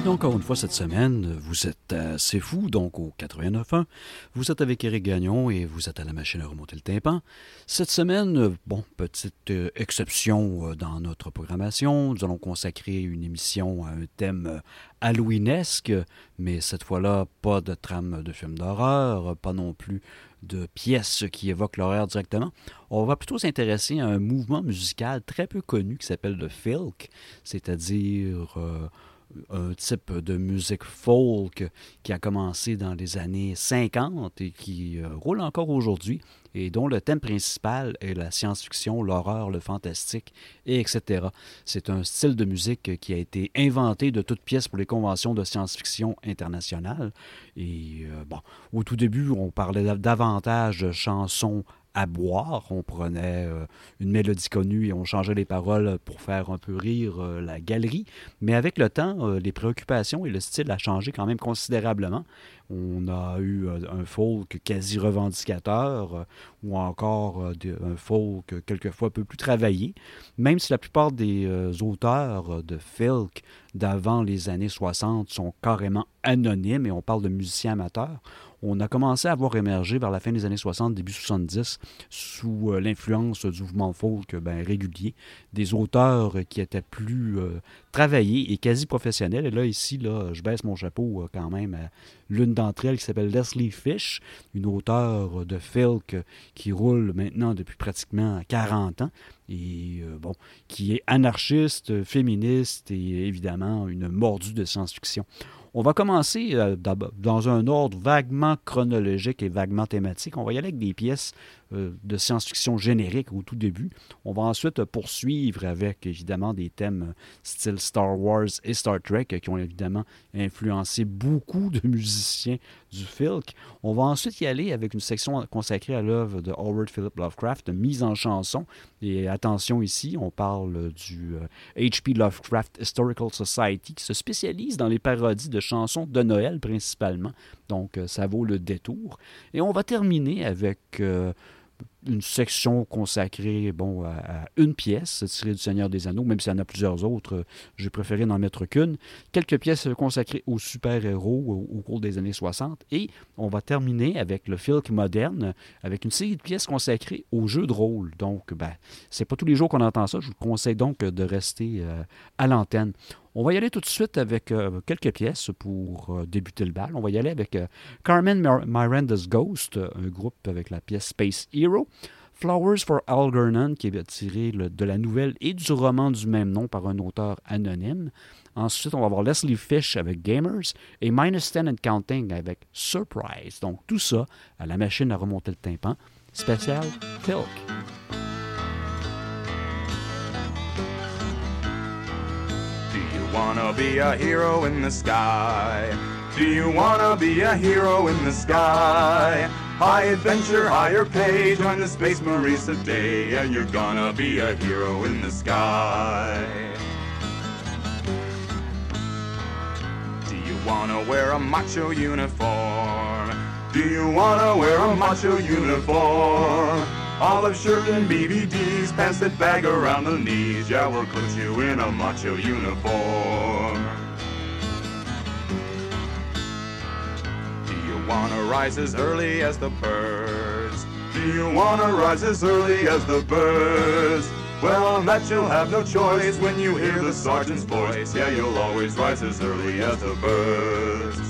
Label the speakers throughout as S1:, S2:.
S1: Bienvenue encore une fois cette semaine. Vous êtes assez fou, donc au 89.1. Vous êtes avec Eric Gagnon et vous êtes à la machine à remonter le tympan. Cette semaine, bon, petite euh, exception euh, dans notre programmation. Nous allons consacrer une émission à un thème euh, halloweenesque, mais cette fois-là, pas de trame de film d'horreur, pas non plus de pièces qui évoquent l'horreur directement. On va plutôt s'intéresser à un mouvement musical très peu connu qui s'appelle le filk, c'est-à-dire un type de musique folk qui a commencé dans les années 50 et qui euh, roule encore aujourd'hui et dont le thème principal est la science-fiction, l'horreur, le fantastique, et etc. C'est un style de musique qui a été inventé de toutes pièces pour les conventions de science-fiction internationales. Et euh, au tout début, on parlait davantage de chansons à boire. On prenait euh, une mélodie connue et on changeait les paroles pour faire un peu rire euh, la galerie. Mais avec le temps, euh, les préoccupations et le style a changé quand même considérablement. On a eu un folk quasi revendicateur ou encore un folk quelquefois un peu plus travaillé. Même si la plupart des auteurs de folk d'avant les années 60 sont carrément anonymes et on parle de musiciens amateurs, on a commencé à voir émerger vers la fin des années 60, début 70, sous euh, l'influence du mouvement folk ben, régulier, des auteurs qui étaient plus euh, travaillés et quasi professionnels. Et là, ici, là, je baisse mon chapeau euh, quand même à l'une d'entre elles qui s'appelle Leslie Fish, une auteure de folk qui roule maintenant depuis pratiquement 40 ans et bon, qui est anarchiste, féministe et évidemment une mordue de science-fiction. On va commencer euh, dans un ordre vaguement chronologique et vaguement thématique. On va y aller avec des pièces de science-fiction générique au tout début. On va ensuite poursuivre avec évidemment des thèmes style Star Wars et Star Trek qui ont évidemment influencé beaucoup de musiciens du filk. On va ensuite y aller avec une section consacrée à l'œuvre de Howard Philip Lovecraft, mise en chanson. Et attention ici, on parle du H.P. Euh, Lovecraft Historical Society qui se spécialise dans les parodies de chansons de Noël principalement. Donc euh, ça vaut le détour. Et on va terminer avec une section consacrée à, une pièce tirée du Seigneur des Anneaux, même s'il y en a plusieurs autres, j'ai préféré n'en mettre qu'une. Quelques pièces consacrées aux super-héros au, cours des années 60. Et on va terminer avec le film moderne, avec une série de pièces consacrées aux jeux de rôle. Donc, ben, c'est pas tous les jours qu'on entend ça. Je vous conseille donc de rester euh, à l'antenne. On va y aller tout de suite avec euh, quelques pièces pour euh, débuter le bal. On va y aller avec Carmen Miranda's Ghost, un groupe avec la pièce Space Hero. Flowers for Algernon, qui est tiré de la nouvelle et du roman du même nom par un auteur anonyme. Ensuite, on va avoir Leslie Fish avec Gamers et Minus 10 and Counting avec Surprise. Donc, tout ça à la machine à remonter le tympan. Spécial Filk.
S2: Wanna be a hero in the sky? Do you wanna be a hero in the sky? High adventure, higher pay, join the Space Marines today, and you're gonna be a hero in the sky. Do you wanna wear a macho uniform? Do you wanna wear a macho uniform? Olive shirt and BVDs, pants that bag around the knees. Yeah, we'll put you in a macho uniform. Do you wanna rise as early as the birds? Do you wanna rise as early as the birds? Well, on that you'll have no choice when you hear the sergeant's voice. Yeah, you'll always rise as early as the birds.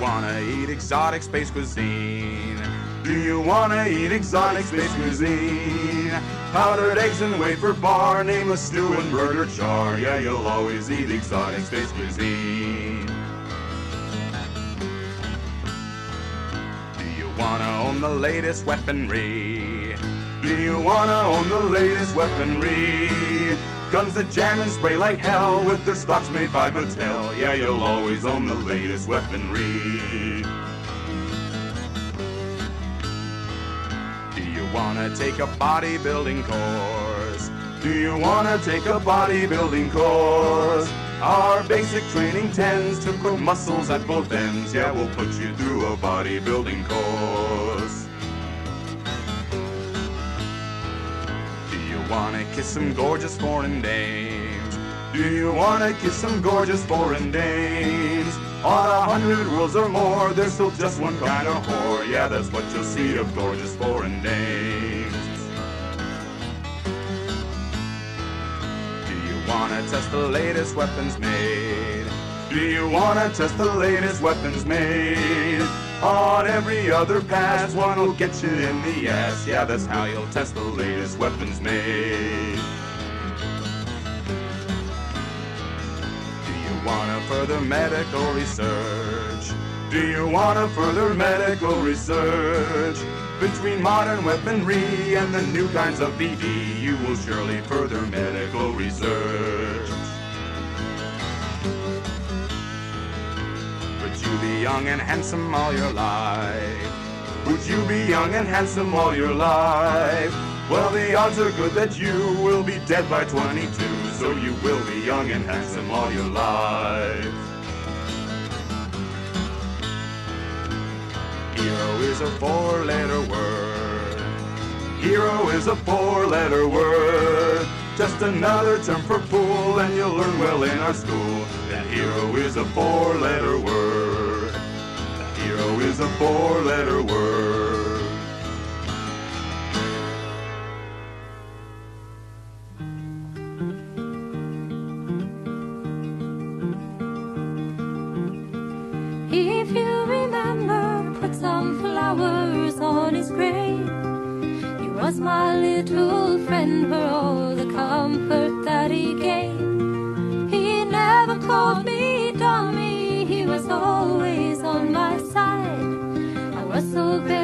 S2: Wanna eat exotic space cuisine? Do you wanna eat exotic space cuisine? Powdered eggs and wafer bar, nameless stew and burger char. Yeah, you'll always eat exotic space cuisine. Do you wanna own the latest weaponry? Do you wanna own the latest weaponry? Guns that jam and spray like hell with their stocks made by Mattel. Yeah, you'll always own the latest weaponry. Do you wanna take a bodybuilding course? Do you wanna take a bodybuilding course? Our basic training tends to put muscles at both ends. Yeah, we'll put you through a bodybuilding course. Wanna kiss some gorgeous foreign dames? Do you wanna kiss some gorgeous foreign dames? On a hundred worlds or more, there's still just one kind of whore. Yeah, that's what you'll see of gorgeous foreign dames. Do you wanna test the latest weapons made? Do you wanna test the latest weapons made? On every other pass, one will get you in the ass. Yeah, that's how you'll test the latest weapons made. Do you wanna further medical research? Do you wanna further medical research? Between modern weaponry and the new kinds of BD, you will surely further medical research. You be young and handsome all your life? Would you be young and handsome all your life? Well, the odds are good that you will be dead by 22, so you will be young and handsome all your life. Hero is a four-letter word. Hero is a four-letter word. Just another term for fool, and you'll learn well in our school that hero is a four-letter word. Hero is a four-letter word.
S3: If you remember, put some flowers on his grave. He was my little friend for all the comfort that he gave. He never called me dummy, he was always on my side. So very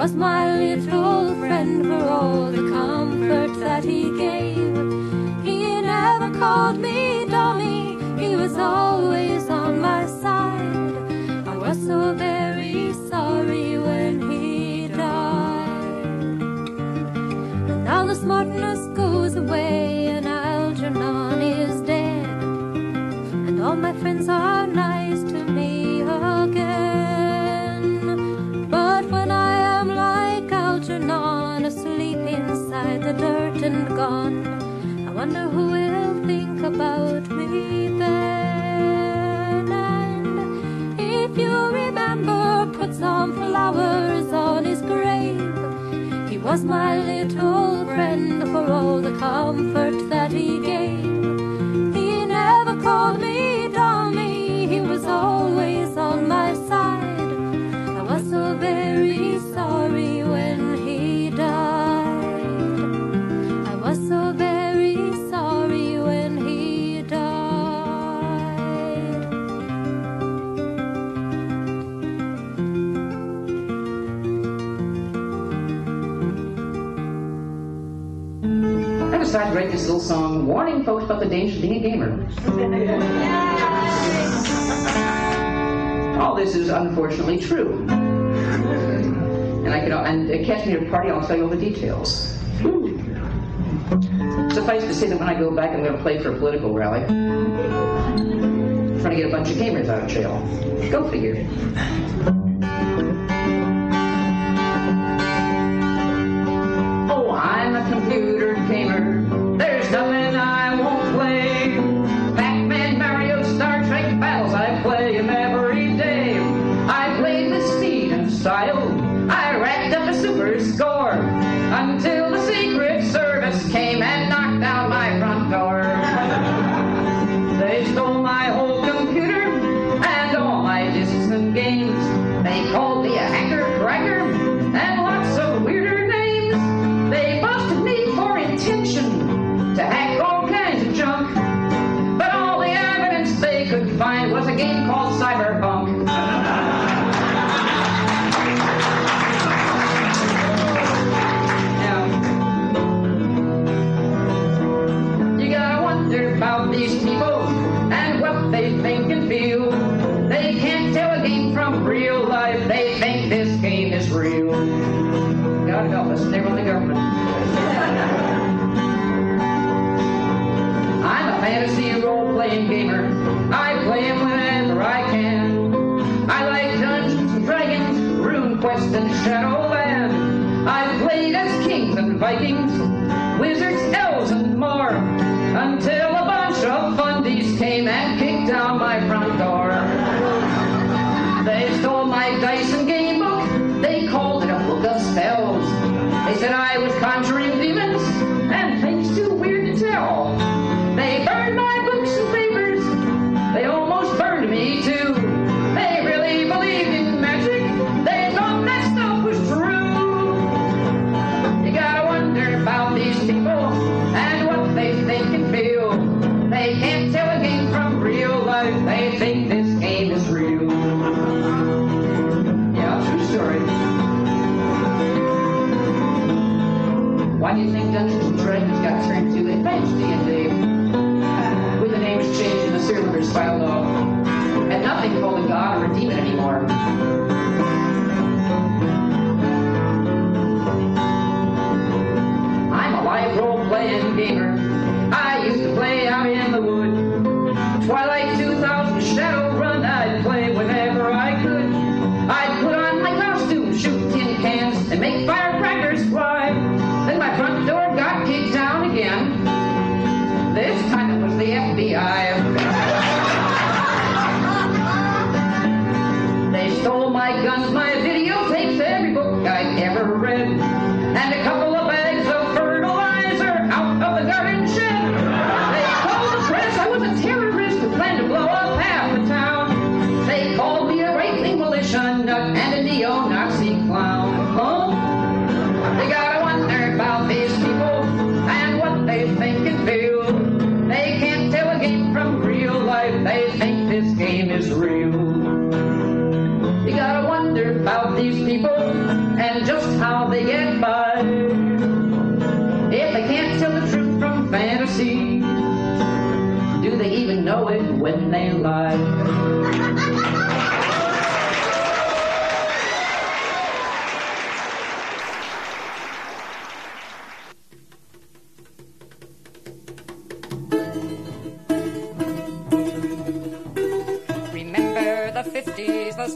S3: was my little friend for all the comfort that he gave. He never called me dummy, he was always on my side. I was so very sorry when he died. And now the smartness was my little friend for all the comfort I
S4: decided to write this little song warning folks about the dangers of being a gamer. All this is unfortunately true. And I can and uh, catch me at a party, I'll tell you all the details. Suffice to say that when I go back, I'm going to play for a political rally. Trying to get a bunch of gamers out of jail. Go figure.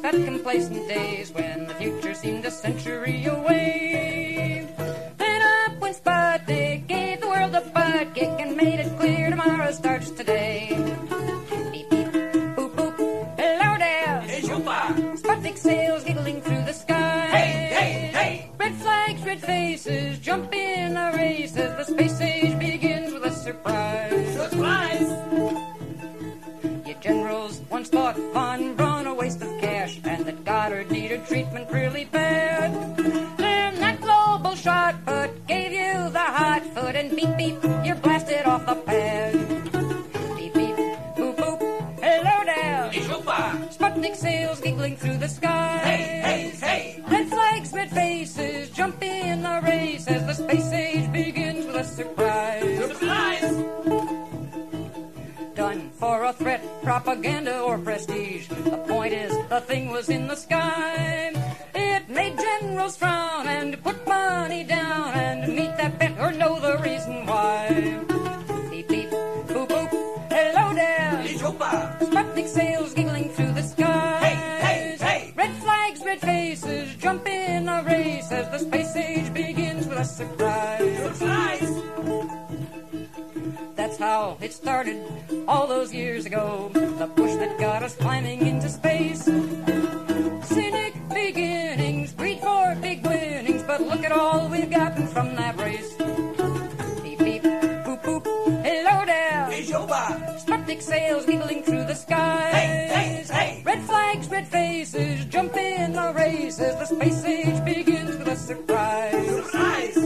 S5: that
S6: complacent days when the future seemed a century away. Then up went Sputnik, gave the world a butt kick, and made it clear tomorrow starts today. Beep, beep, boop, boop, hello there.
S7: Is you
S6: Sputnik sails giggling through the sky.
S7: Hey, hey, hey.
S6: Red flags, red faces, jump in a race as the space age begins with a surprise. treatment really bad. Then that global shot put gave you the hot foot and beep beep, you're blasted off the pad. propaganda or prestige. The point is, the thing was in the sky. It made generals frown and put money down and meet that bet or know the reason why. Beep beep, boop boop, hello there.
S7: It's
S6: Sputnik sails giggling through the sky.
S7: Hey, hey, hey.
S6: Red flags, red faces, jump in a race as the space age begins with a surprise.
S7: Surprise!
S6: how
S8: it started all those years ago. The push that got us climbing into space. Cynic beginnings, greed for big winnings, but look at all we've gotten from that race. Beep beep, poop, poop. hello there.
S6: Hey,
S8: Sputnik sails giggling through the sky.
S6: Hey, hey, hey.
S8: Red flags, red faces, jump in the races. The space age begins with a surprise.
S6: Surprise!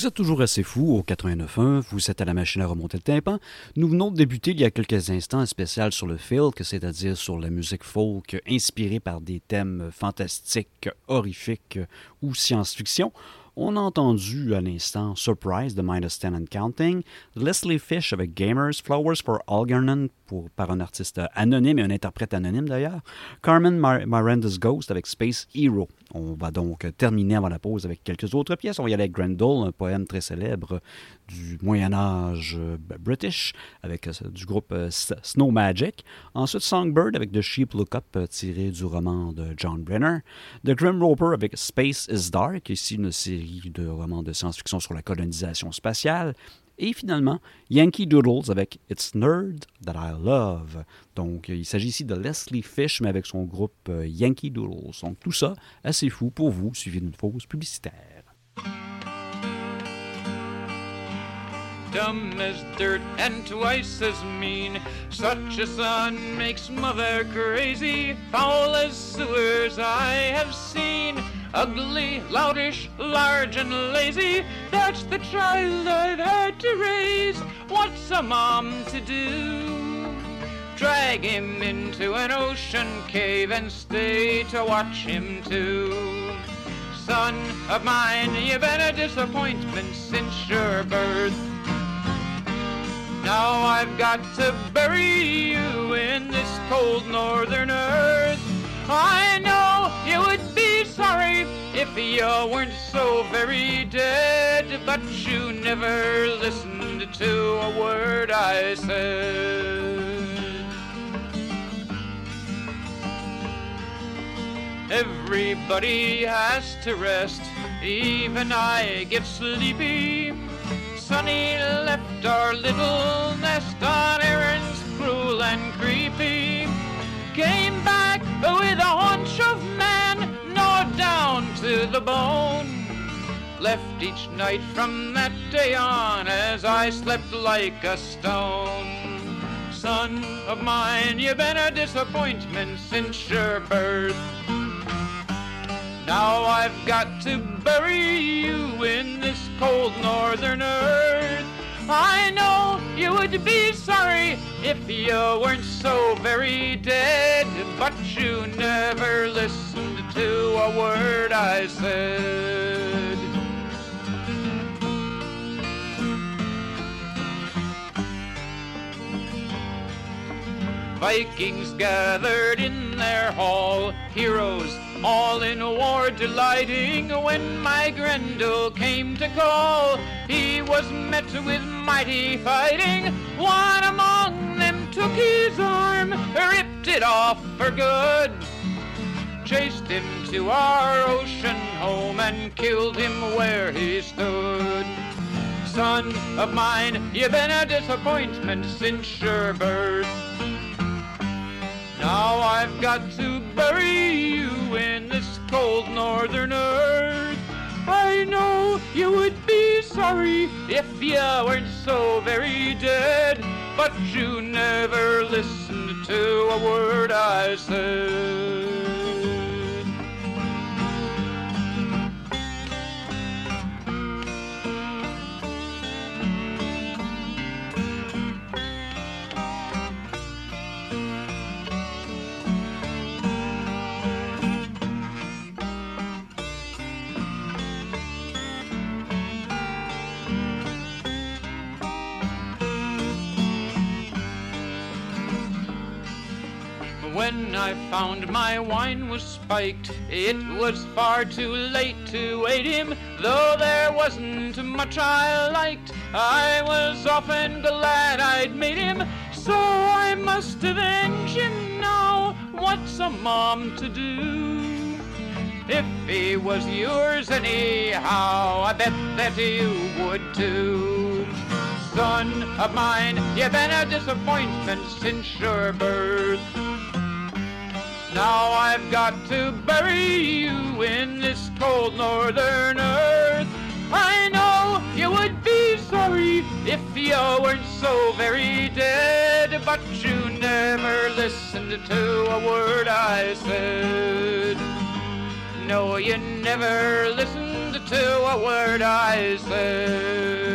S1: Vous êtes toujours assez fou au 89.1, vous êtes à la machine à remonter le tympan. Nous venons de débuter il y a quelques instants un spécial sur le folk, c'est-à-dire sur la musique folk inspirée par des thèmes fantastiques, horrifiques ou science-fiction. On a entendu à l'instant Surprise de Minus 10 and Counting, Leslie Fish avec Gamers, Flowers for Algernon pour, par un artiste anonyme et un interprète anonyme d'ailleurs, Carmen Miranda's Ghost avec Space Hero. On va donc terminer avant la pause avec quelques autres pièces. On va y aller avec Grendel, un poème très célèbre du Moyen Âge euh, british avec euh, du groupe euh, Snow Magic. Ensuite Songbird avec The Sheep Look Up tiré du roman de John Brenner. The Grim Roper avec Space is Dark, ici une série de romans de science-fiction sur la colonisation spatiale. Et finalement, Yankee Doodles avec It's Nerd That I Love. Donc, il s'agit ici de Leslie Fish, mais avec son groupe euh, Yankee Doodles. Donc, tout ça, assez fou pour vous, suivi d'une pause publicitaire.
S9: dumb as dirt and twice as mean. Such a son makes mother crazy, foul as sewers I have seen. Ugly, loutish, large and lazy, that's the child I've had to raise. What's a mom to do? Drag him into an ocean cave and stay to watch him too. Son of mine, you've been a disappointment since your birth. Now I've got to bury you in this cold northern earth. I know you would sorry if you weren't so very dead, but you never listened to a word I said. Everybody has to rest, even I get sleepy. Sonny left our little nest on errands cruel and creepy. Came back with a haunch of to the bone. Left each night from that day on as I slept like a stone. Son of mine, you've been a disappointment since your birth. Now I've got to bury you in this cold northern earth. I know you would be sorry if you weren't so very dead, but you never listened to a word I said. Vikings gathered in their hall, heroes all in war delighting. When my Grendel came to call, he was met with mighty fighting. One among them took his arm, ripped it off for good. Chased him to our ocean home and killed him where he stood. Son of mine, you've been a disappointment since your birth. Now I've got to bury you in this cold northern earth. I know you would be sorry if you weren't so very dead, but you never listened to a word I said.
S10: When I found my wine was spiked, it was far too late to aid him. Though there wasn't much I liked, I was often glad I'd made him. So I must avenge him now. What's a mom to do? If he was yours anyhow, I bet that you would too. Son of mine, you've been a disappointment since your birth. Now I've got to bury you in this cold northern earth. I know you would be sorry if you weren't so very dead, but you never listened to a word I said. No, you never listened to a word I said.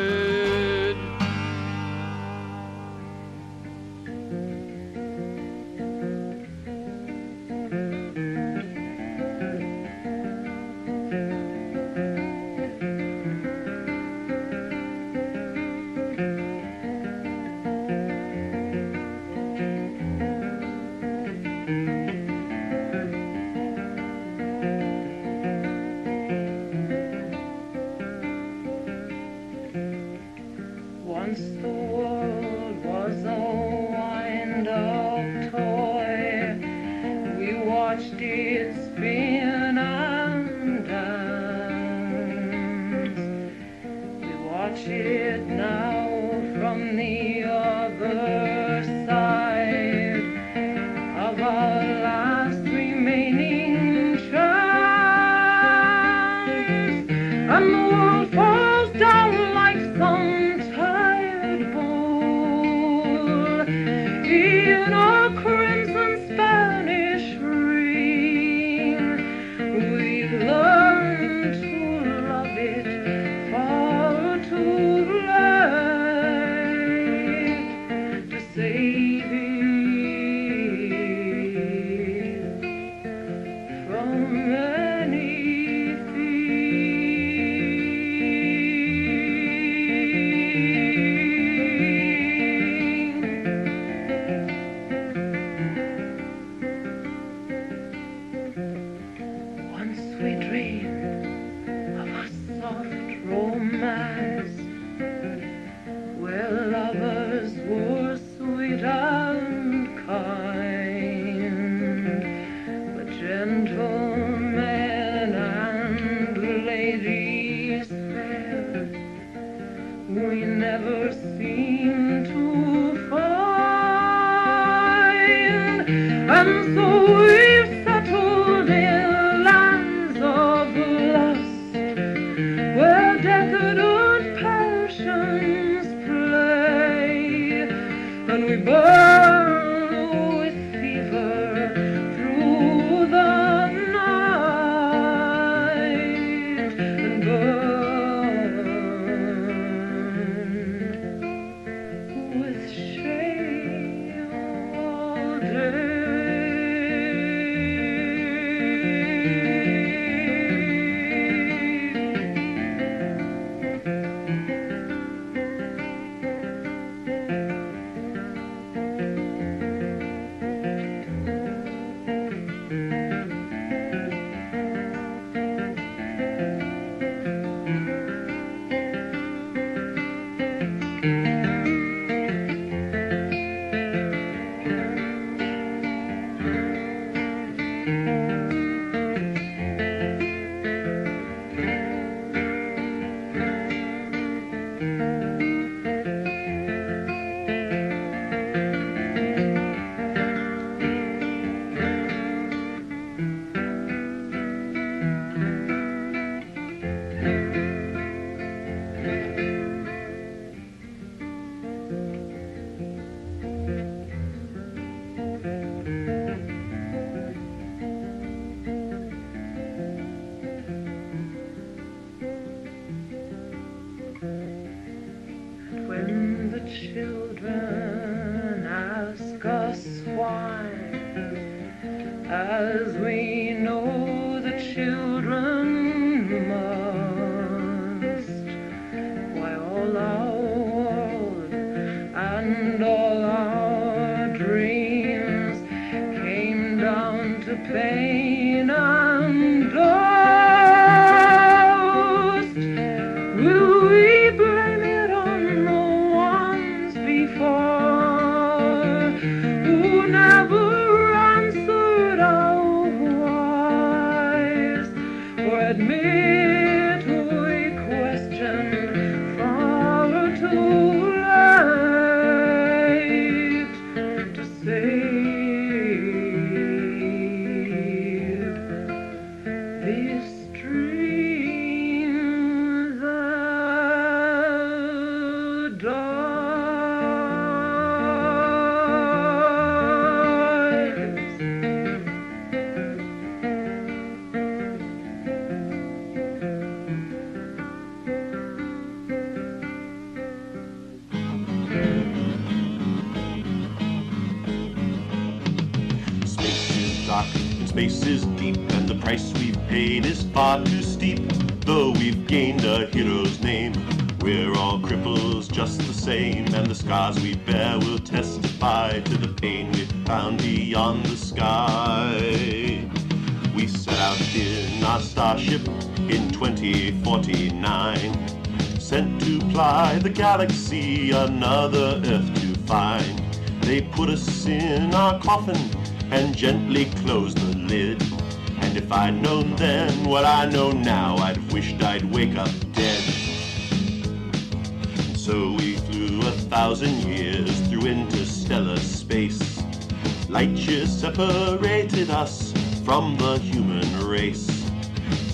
S4: From the
S11: human race.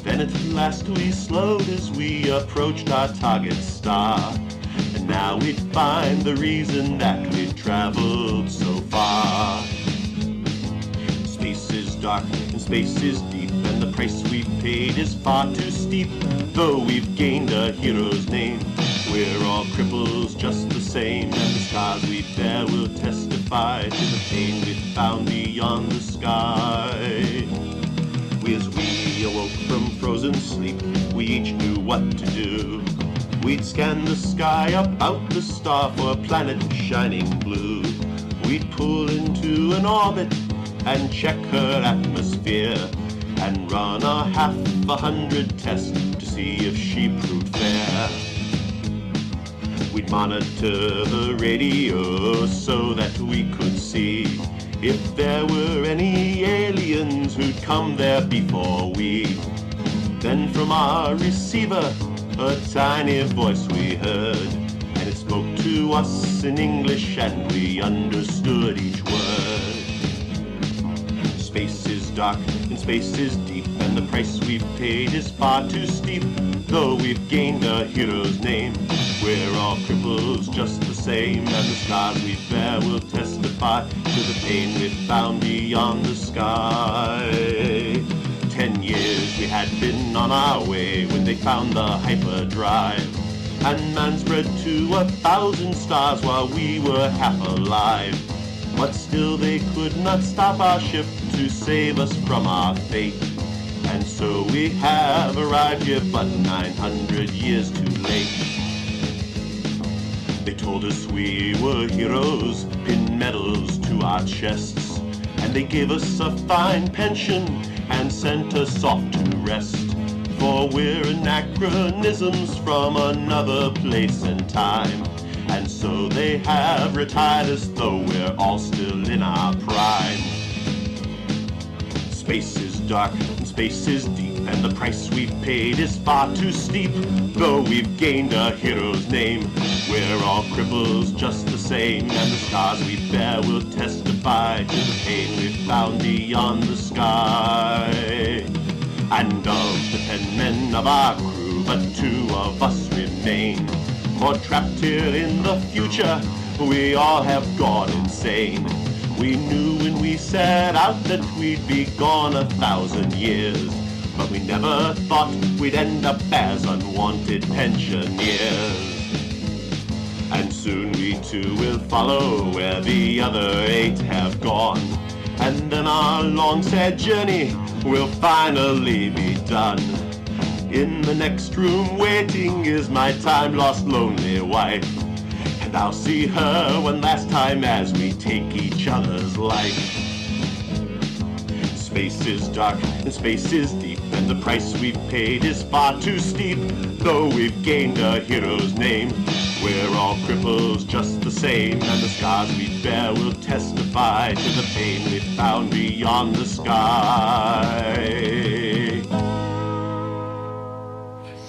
S11: Then at last we slowed as we approached our target star. And now we'd find the reason that we'd traveled so far. Space is dark and space is deep, and the price we've paid is far too steep. Though we've gained a hero's name, about the star for a planet shining blue. We'd pull into an orbit and check her atmosphere and run a half a hundred tests to see if she proved fair. We'd monitor the radio so that we could see if there were any aliens who'd come there before we. Then from our receiver, a tiny voice we heard, spoke to us in English, and we understood each word. Space is dark and space is deep, and the price we've paid is far too steep. Though we've gained a hero's name, we're all cripples just the same, and the scars we bear will testify to the pain we've found beyond the sky. Ten years we had been on our way when they found the hyperdrive. And man spread to a thousand stars while we were half alive. But still they could not stop our ship to save us from our fate. And so we have arrived here but 900 years too late. They told us we were heroes, pinned medals to our chests. And they gave us a fine pension and sent us off to rest. For we're anachronisms from another place and time. And so they have retired us though we're all still in our prime. Space is dark and space is deep, and the price we've paid is far too steep. Though we've gained a hero's name, we're all cripples just the same, and the scars we bear will testify to the pain we found beyond the sky. And of the ten men of our crew, but two of us remain. More trapped here in the future, we all have gone insane. We knew when we set out that we'd be gone a thousand years. But we never thought we'd end up as unwanted pensioners. And soon we too will follow where the other eight have gone. And then our long sad journey will finally be done. In the next room waiting is my time lost lonely wife. And I'll see her one last time as we take each other's life. Space is dark and space is deep, the price we've paid is far too steep. Though we've gained a hero's name, we're all cripples just the same, and the scars we bear will testify to the pain we found beyond the sky.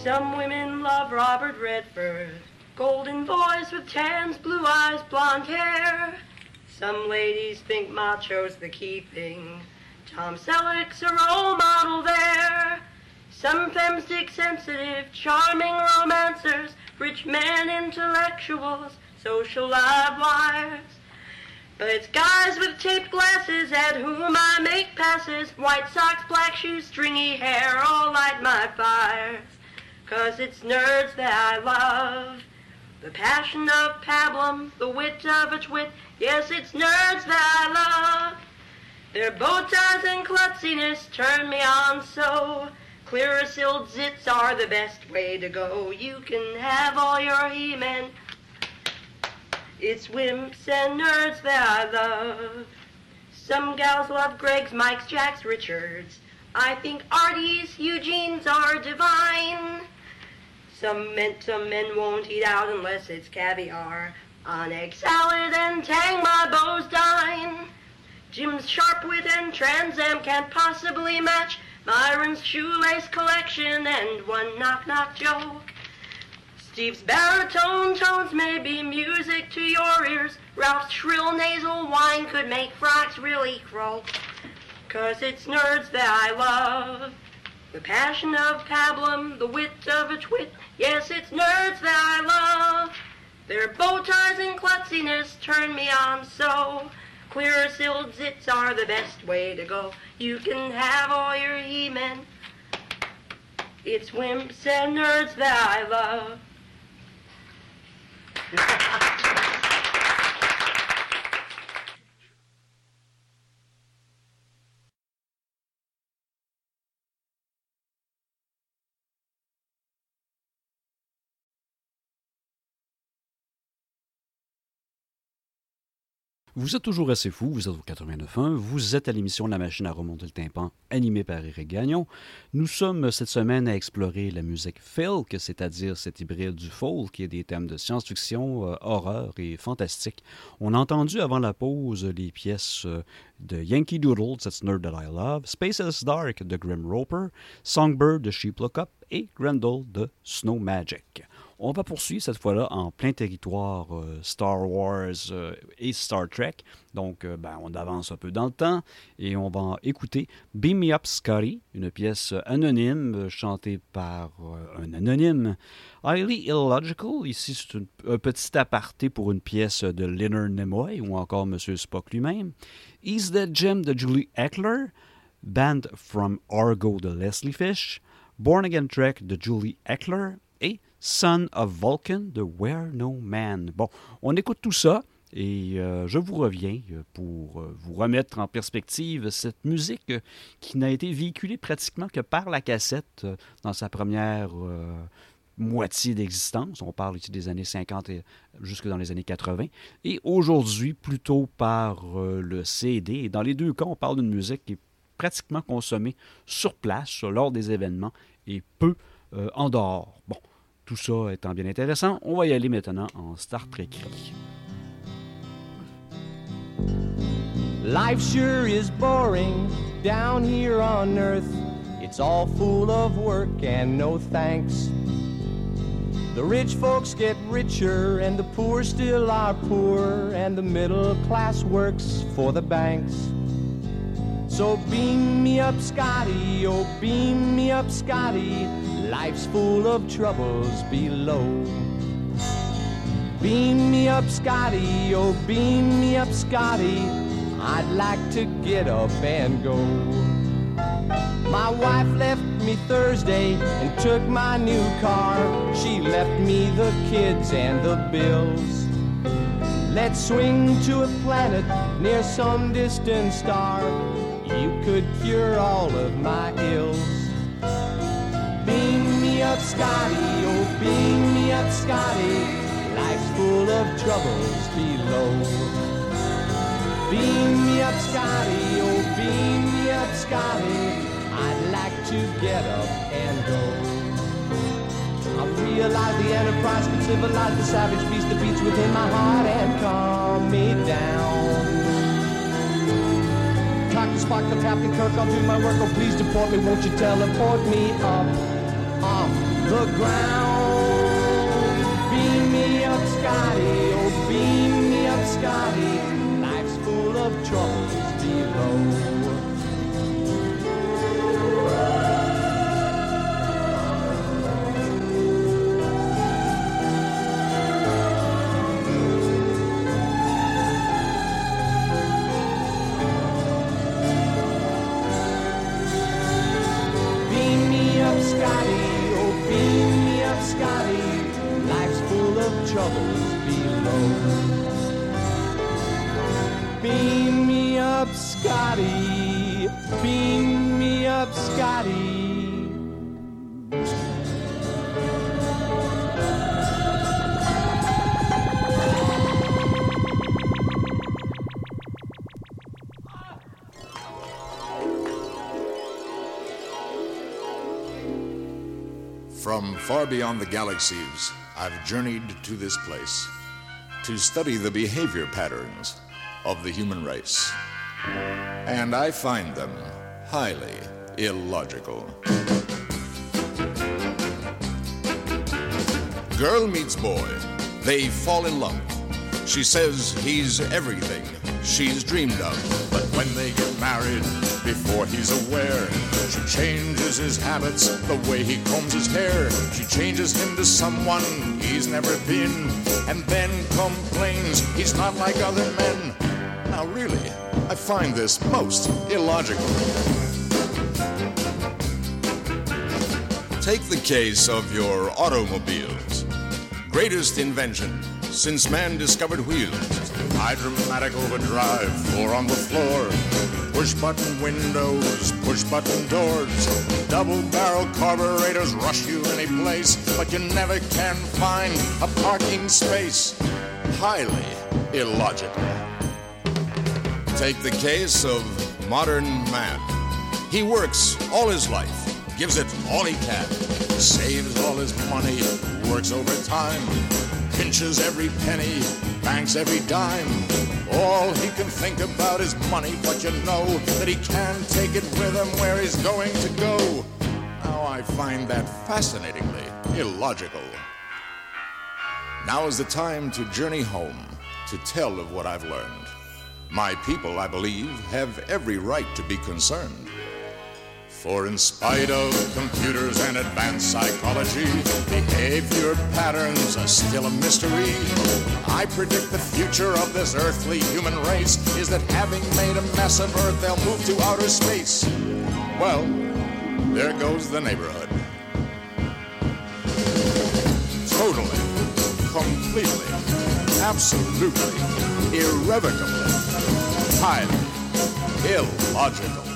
S12: Some women love Robert Redford, golden voice with tans, blue eyes, blonde hair. Some ladies think macho's the key thing. Tom Selleck's a role model there. Some femstick sensitive, charming romancers, rich men intellectuals, social live wires. But it's guys with taped glasses at whom I make passes, white socks, black shoes, stringy hair, all light my fires. Cause it's nerds that I love. The passion of pablum, the wit of a twit, yes, it's nerds that I love. Their bow ties and klutziness turn me on so. Clearasil zits are the best way to go. You can have all your he-men. It's wimps and nerds that I love. Some gals love Greg's, Mike's, Jack's, Richards. I think Artie's, Eugene's are divine. Some men, some men won't eat out unless it's caviar. On egg salad and tang my dine. Jim's sharp wit and Trans Am can't possibly match Myron's shoelace collection and one knock knock joke. Steve's baritone tones may be music to your ears. Ralph's shrill nasal whine could make frogs really croak. Cause it's nerds that I love. The passion of pablum, the wit of a twit. Yes, it's nerds that I love. Their bow ties and klutziness turn me on so. Clearasil zits are the best way to go. You can have all your he-men. It's wimps and nerds that I love.
S1: Vous êtes toujours assez fou, vous êtes au 89.1, vous êtes à l'émission La machine à remonter le tympan, animée par Eric Gagnon. Nous sommes cette semaine à explorer la musique folk, c'est-à-dire cet hybride du folk qui est des thèmes de science-fiction, euh, horreur et fantastique. On a entendu avant la pause les pièces euh, de Yankee Doodle, That's Nerd That I Love, Space is Dark de Grim Roper, Songbird de Sheep Lookup et Grendel de Snow Magic. On va poursuivre cette fois-là en plein territoire euh, Star Wars euh, et Star Trek. Donc, euh, ben, on avance un peu dans le temps et on va écouter Beam Me Up Scotty, une pièce anonyme chantée par un anonyme. Highly Illogical, ici c'est un petit aparté pour une pièce de Leonard Nimoy ou encore M. Spock lui-même. Is That Jim de Julie Eckler, Band from Argo de Leslie Fish, Born Again Trek de Julie Eckler Son of Vulcan de Where No Man. Bon, on écoute tout ça et euh, je vous reviens pour euh, vous remettre en perspective cette musique qui n'a été véhiculée pratiquement que par la cassette euh, dans sa première moitié d'existence. On parle ici des années 50 et jusque dans les années 80. Et aujourd'hui, plutôt par le CD. Dans les deux cas, on parle d'une musique qui est pratiquement consommée sur place lors des événements et peu en dehors. Bon, tout ça étant bien intéressant, on va y aller maintenant en Star Trek.
S13: Life sure is boring down here on earth. It's all full of work and no thanks. The rich folks get richer and the poor still are poor and the middle class works for the banks. So beam me up, Scotty, oh beam me up, Scotty. Life's full of troubles below. Beam me up, Scotty, oh beam me up, Scotty. I'd like to get up and go. My wife left me Thursday and took my new car. She left me the kids and the bills. Let's swing to a planet near some distant star. You could cure all of my ills. Beam me up, Scotty, oh beam me up, Scotty. Life's full of troubles below. Beam me up, Scotty, oh beam me up, Scotty. I'd like to get up and go. I realize the Enterprise can civilize the savage beast that beats within my heart and calm me down. Captain Spock, the Captain Kirk, I'll do my work. Oh, please deport me, won't you teleport me up the ground. Beam me up, Scotty, oh, beam me up, Scotty. Life's full of troubles below. Troubles below. Beam me up, Scotty, beam me up, Scotty.
S14: From far beyond the galaxies, I've journeyed to this place to study the behavior patterns of the human race. And I find them highly illogical. Girl meets boy. They fall in love. She says he's everything she's dreamed of. But when they get married, before he's aware, she changes his habits, the way he combs his hair. She changes him to someone he's never been, and then complains he's not like other men. Now, really, I find this most illogical. Take the case of your automobiles. Greatest invention since man discovered wheels. Hydromatic overdrive, floor on the floor. Push button windows, push button doors. Double barrel carburetors rush you any place, but you never can find a parking space. Highly illogical. Take the case of modern man. He works all his life, gives it all he can, saves all his money, works overtime, pinches every penny, banks every dime. All he can think about is money, but you know that he can't take it with him where he's going to go. Now I find that fascinatingly illogical. Now is the time to journey home to tell of what I've learned. My people, I believe, have every right to be concerned. For in spite of computers and advanced psychology, behavior patterns are still a mystery. I predict the future of this earthly human race is that having made a mess of Earth, they'll move to outer space. Well, there goes the neighborhood. Totally, completely, absolutely, irrevocably, highly illogical.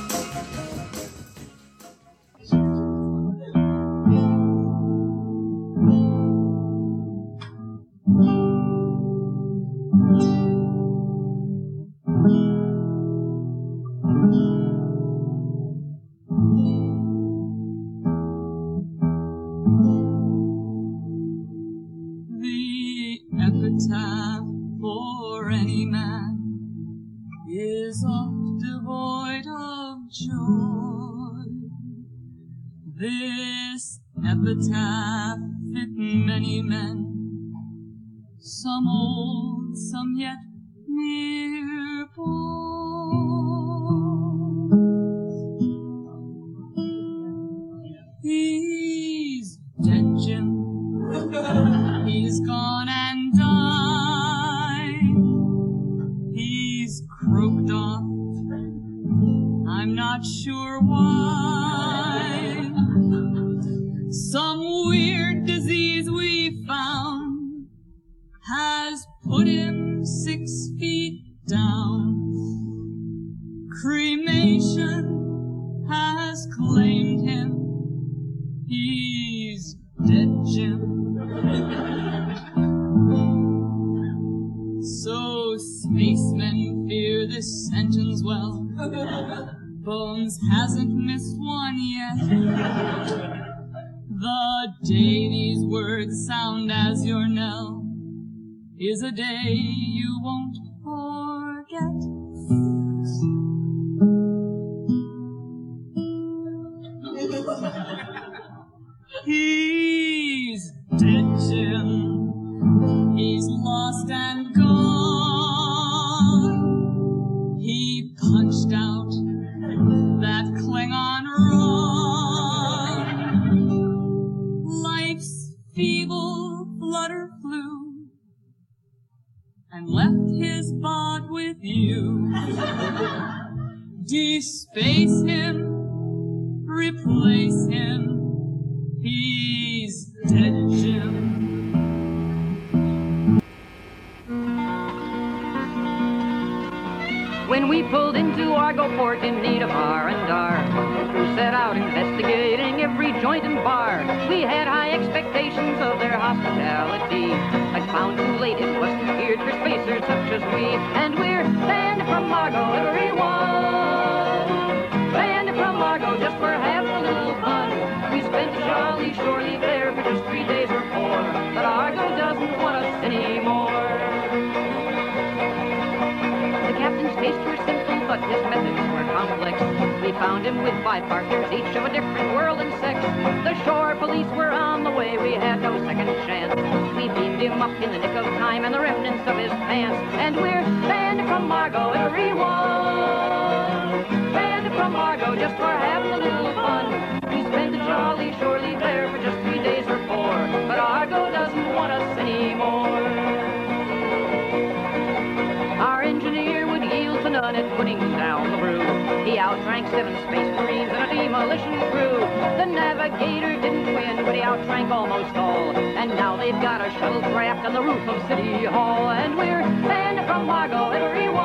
S15: But almost all. And now they've got a shuttlecraft on the roof of City Hall. And we're banned from Argo, everyone.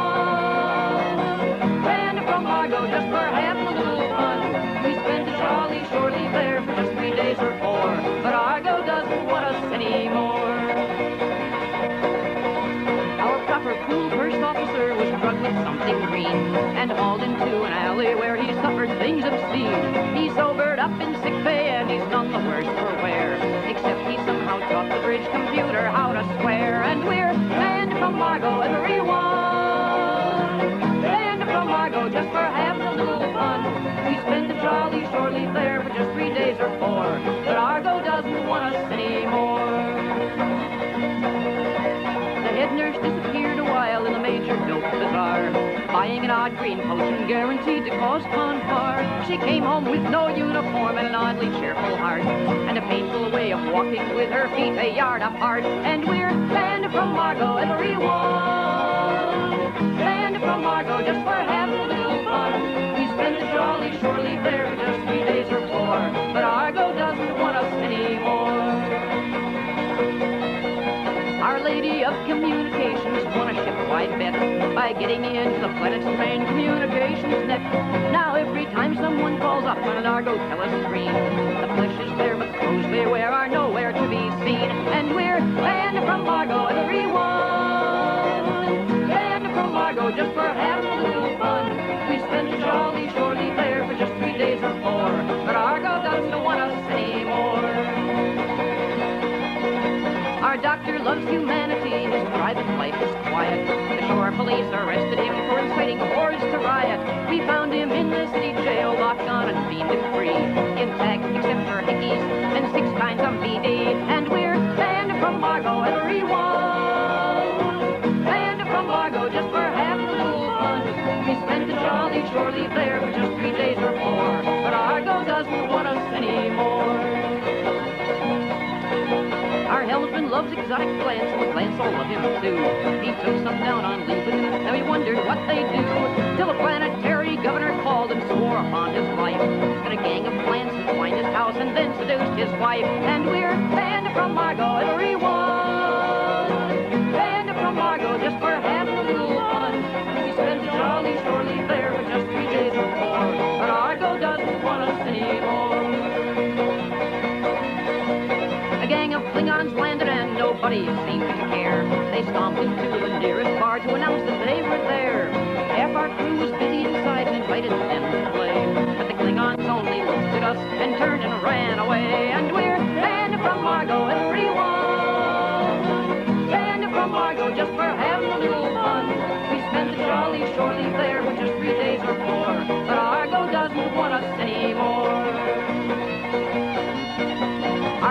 S15: Banned from Argo just for having a little fun. We spent a jolly shore leave there for just three days or four. But Argo doesn't want us anymore. Our proper cool first officer was drugged with something green and hauled into an alley where he suffered things obscene. He sobered up in sick bay and he's none the worse for wear, except he somehow taught the bridge computer how to swear. And we're banned from Argo, everyone. Banned from Argo just for having a little fun. We spent the jolly shore leave there for just three days or four, but Argo doesn't want us anymore. The head nurse disappeared a while in the major dope bazaar, an odd green potion guaranteed to cause confar. She came home with no uniform and an oddly cheerful heart, and a painful way of walking with her feet a yard apart. And we're banned from Argo, everyone. Banned from Argo just for having a little fun. We spent a jolly leave there just three days or four, ship-wide bet by getting into the planet's main communications net. Now every time someone calls up on an Argo telescreen, the flesh is there, but the clothes they wear are nowhere to be seen. And we're banned from Argo, everyone. Banned from Argo just for having a little fun. We spent jolly shore leave there for just three days or four, but Argo doesn't want us anymore. Our doctor loves humanity, The shore police arrested him for inciting hordes to riot. We found him in the city jail, locked on and beamed him free. Intact except for hickeys and six kinds of BD. And we're banned from Argo, everyone. Banned from Argo just for having a little fun. We spent a jolly shore leave there for just three days or four. But Argo doesn't want us anymore. Loves exotic plants, and the plants all love him too. He took some down on Lincoln, and we wondered what they do. Till a planetary governor called and swore upon his life that a gang of plants find his house and then seduced his wife. And we're banned from Argo, everyone. Nobody seemed to care. They stomped into the nearest bar to announce that they were there. Half our crew was busy inside and invited them to play. But the Klingons only looked at us and turned and ran away. And we're banned from Argo, everyone. Banned from Argo just for having a little fun. We spent a jolly shore leave there for just three days or four. But Argo doesn't want us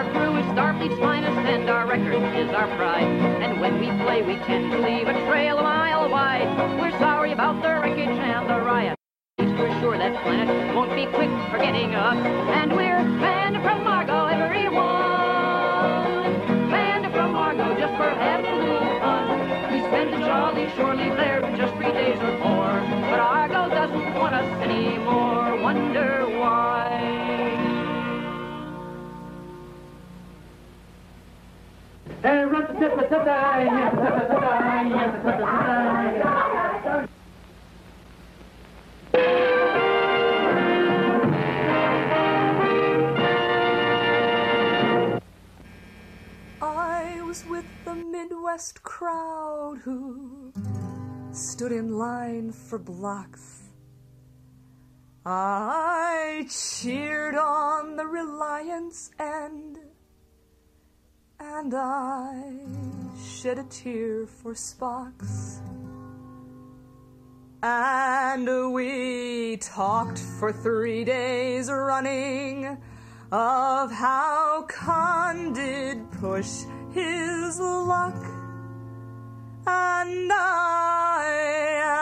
S15: Our crew is Starfleet's finest and our record is our pride. And when we play, we tend to leave a trail a mile wide. We're sorry about the wreckage and the riot. We're sure that planet won't be quick forgetting us. And we're banned from Argo, everyone.
S16: I was with the Midwest crowd who stood in line for blocks. I cheered on the Reliance end, and I shed a tear for Spock's. And we talked for three days running of how Khan did push his luck. And I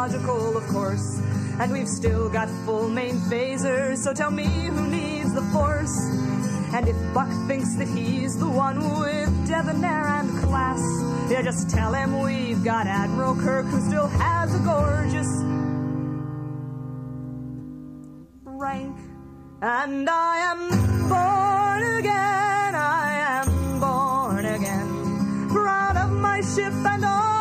S16: logical, of course. And we've still got full main phasers, so tell me who needs the force. And if Buck thinks that he's the one with debonair and class, yeah, just tell him we've got Admiral Kirk who still has a gorgeous rank. And I am born again, I am born again. Proud of my ship and all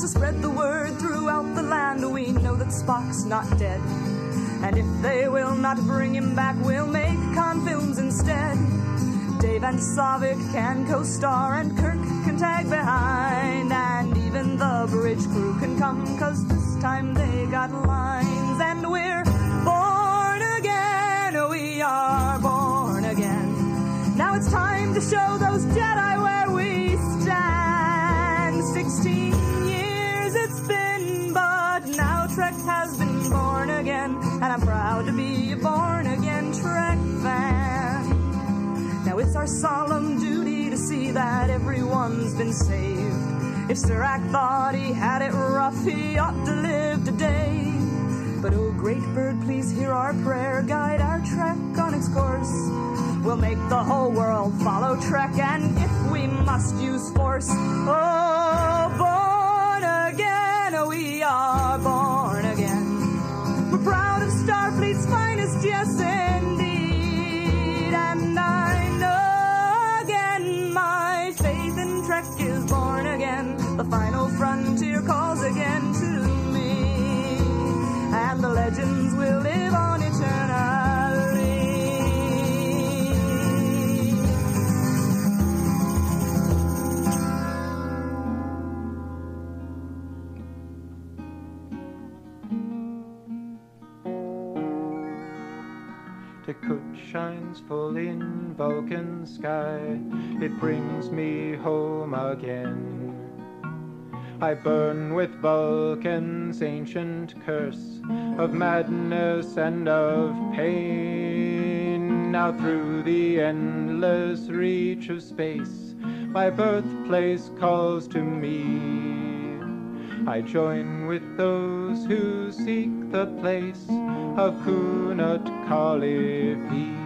S16: So spread the word throughout the land. We know that Spock's not dead. And if they will not bring him back, we'll make Khan films instead. Dave and Saavik can co-star and Kirk can tag behind. And even the bridge crew can come, cause this time they got lines. And we're born again, we are born again. Now it's time to show those Jedi again. And I'm proud to be a born again Trek fan. Now it's our solemn duty to see that everyone's been saved. If Surak thought he had it rough, he ought to live today. But oh, great bird, please hear our prayer, guide our trek on its course. We'll make the whole world follow Trek, and if we must use force, oh, born again, we are born
S17: T'Khut shines full in Vulcan sky. It brings me home again. I burn with Vulcan's ancient curse of madness and of pain. Now through the endless reach of space, my birthplace calls to me. I join with those who seek the place of Koon-ut Kal-if-fee.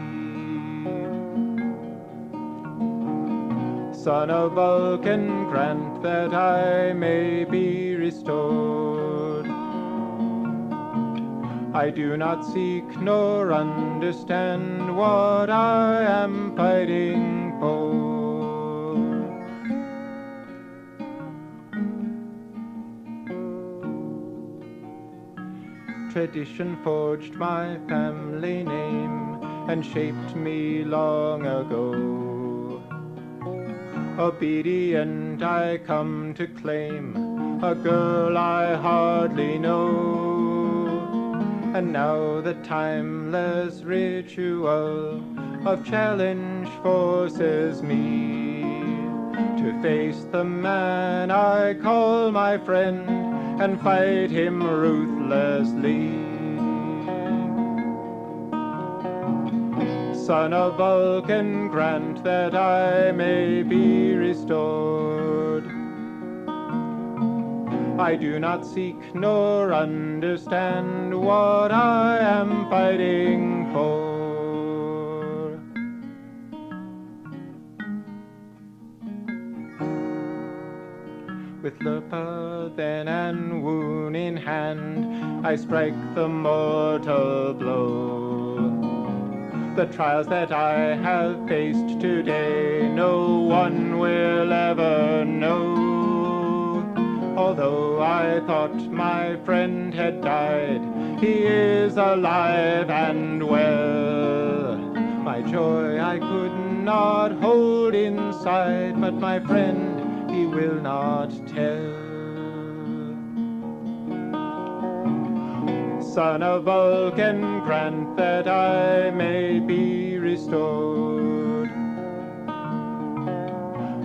S17: Son of Vulcan, grant that I may be restored. I do not seek nor understand what I am fighting Tradition forged my family name and shaped me long ago. Obedient I come to claim a girl I hardly know. And now the timeless ritual of challenge forces me to face the man I call my friend and fight him ruthlessly. Son of Vulcan, grant that I may be restored. I do not seek nor understand what I am fighting for. With lirpa then and wound in hand, I strike the mortal blow. The trials that I have faced today, no one will ever know. Although I thought my friend had died, he is alive and well. My joy I could not hold inside, but my friend he will not tell. Son of Vulcan, grant that I may be restored.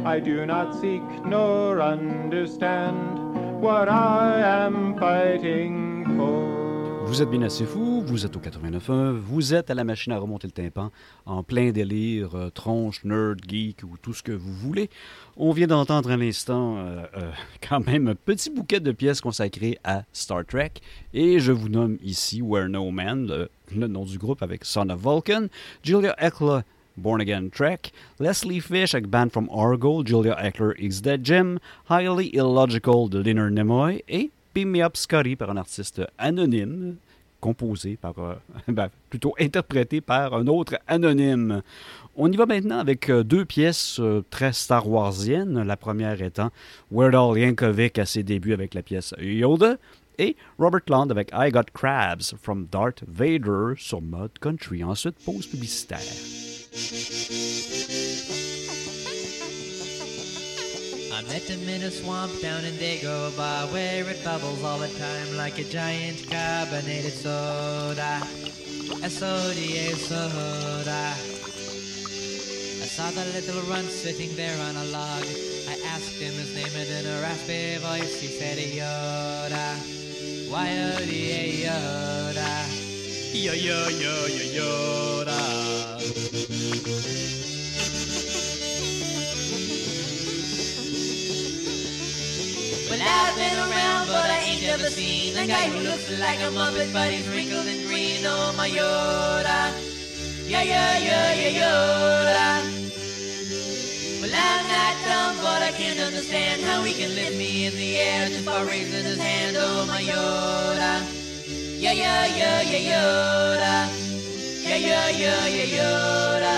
S17: I do not seek nor understand what I am fighting for.
S1: Vous êtes bien assez fou, vous êtes au 89.1, vous êtes à la machine à remonter le tympan, en plein délire, euh, tronche, nerd, geek ou tout ce que vous voulez. On vient d'entendre un instant euh, euh, quand même un petit bouquet de pièces consacrées à Star Trek, et je vous nomme ici Where No Man, le, nom du groupe avec Son of Vulcan, Julia Eckler, Born Again Trek, Leslie Fish avec Band from Argo, Julia Eckler X Dead Jim, Highly Illogical de Leonard Nimoy et Beam Me Up Scotty par un artiste anonyme, composé par, euh, ben, plutôt interprété par un autre anonyme. On y va maintenant avec euh, deux pièces euh, très Star Warsiennes. La première étant Weird Al Yankovic à ses débuts avec la pièce Yoda et Robert Land avec I Got Crabs from Darth Vader sur Mode Country. Ensuite, pause publicitaire.
S18: I met him in a swamp down in Dagobah where it bubbles all the time like a giant carbonated soda. A soda, soda. I saw the little runt sitting there on a log. I asked him his name and in a raspy voice he said Yoda. Why Yoda, Yoda. Yo yo yo yo Yoda. I've been around, but I ain't never seen a guy who looks like a Muppet, but he's wrinkled and green. Oh, my Yoda. Yeah, yeah, yeah, yeah, Yoda. Well, I'm not dumb, but I can't understand how he can lift me in the air just by raising his hand. Oh, my Yoda. Yeah, yeah, yeah, yeah, Yoda. Yeah, yeah, yeah, yeah, Yoda.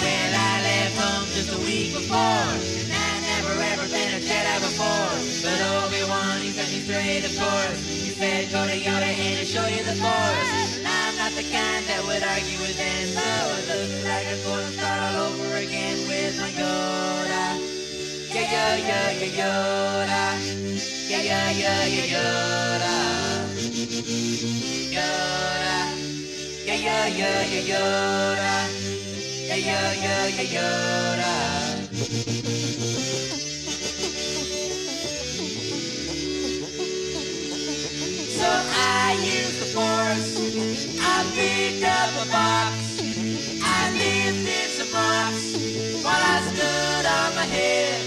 S18: Well, I left home just a week before, and I never ever been a Jedi before. But Obi-Wan, he set me straight, of course. He said, go to Yoda and he'll show you the Force. I'm not the kind that would argue with him, so it looks like I'm going to start all over again with my Yoda. Yeah, yeah, yeah, yeah, Yoda. Yeah, yeah, yeah, yeah, Yoda. Yoda. Yeah, yeah, yeah, yeah, Yoda. Yeah, yeah, yeah, yeah. So I used the force. I picked up a box. I lifted some rocks while I stood on my head.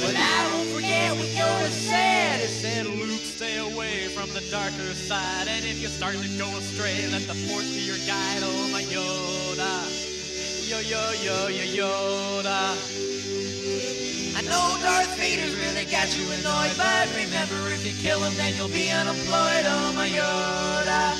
S18: But I won't forget what Yoda said. It said, Luke, stay away from the darker side. And if you start to go astray, let the force be your guide. Oh, my Yoda. Yo, yo, yo, yo, Yoda. I know Darth Vader's really got you annoyed, but remember if you kill him, then you'll be unemployed. Oh, my Yoda.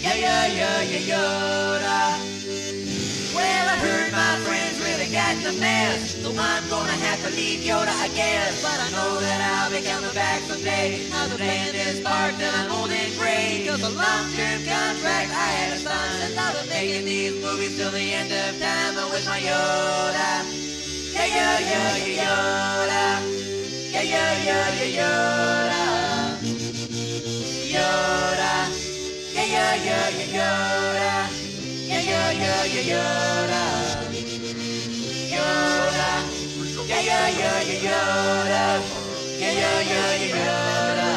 S18: Yeah, yeah, yeah, yeah, Yoda. Well, I heard my friends really got in a mess, so I'm gonna have to leave Yoda, I guess. But I know that I'll be coming back someday. Now the land is parked and I'm old and gray. Cause a long-term contract I had signed, and I've been making these movies till the end of time with my Yoda. Yeah, yeah, yeah, yeah, Yoda. yeah, Yoda. Yoda. Yeah, yeah, yeah, yeah, Yoda. Yeah, yeah, yeah, Yoda. Yoda. Yeah, yeah, yeah, yeah, Yoda. Yeah, yeah, yeah, yeah, Yoda.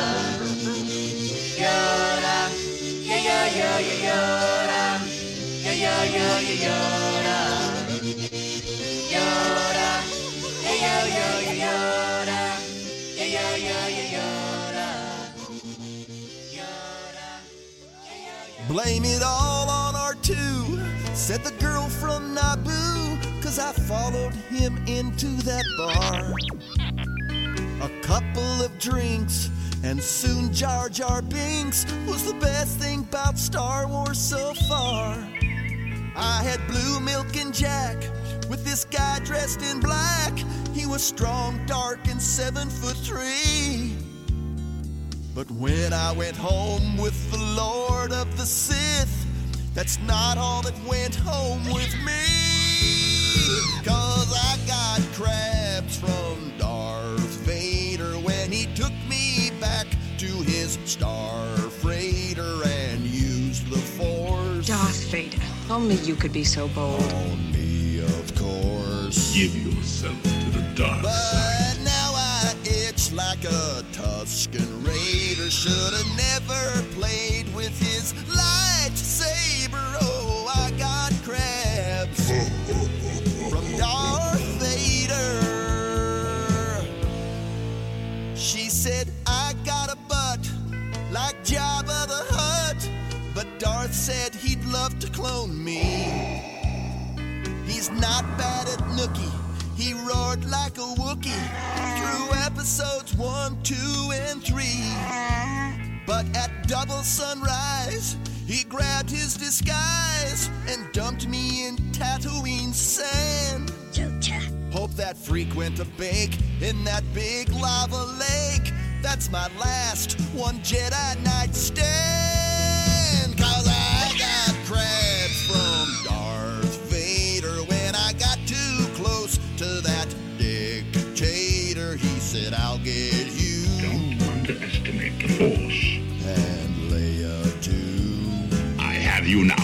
S18: Yoda. Yeah, yeah, yeah, yeah, Yoda. Yeah, yeah, yeah, yeah, Yoda. Yoda. Yeah, yeah, yeah, yeah, Yoda. Yeah, yeah, yeah, yeah, Yoda.
S19: Blame it all on R2, said the girl from Naboo, cause I followed him into that bar. A couple of drinks, and soon Jar Jar Binks was the best thing about Star Wars so far. I had blue milk and Jack with this guy dressed in black. He was strong, dark, and seven foot three. But when I went home with the Lord of the Sith, that's not all that went home with me. Cause I got crabs from Darth Vader when he took me back to his star freighter and used the Force.
S20: Darth Vader. Only you could be so bold.
S19: On me, of course.
S14: Give yourself to the dark
S19: But now I itch like a Tusken Raider. Should have never played with his lightsaber. To clone me. He's not bad at nookie. He roared like a Wookie through episodes one, two, and three. But at double sunrise, he grabbed his disguise and dumped me in Tatooine sand. Hope that freak went a bake in that big lava lake. That's my last one Jedi Knight stand. Cause I got crabs said, I'll get you.
S14: Don't underestimate the Force.
S19: And Leia too.
S14: I have you now.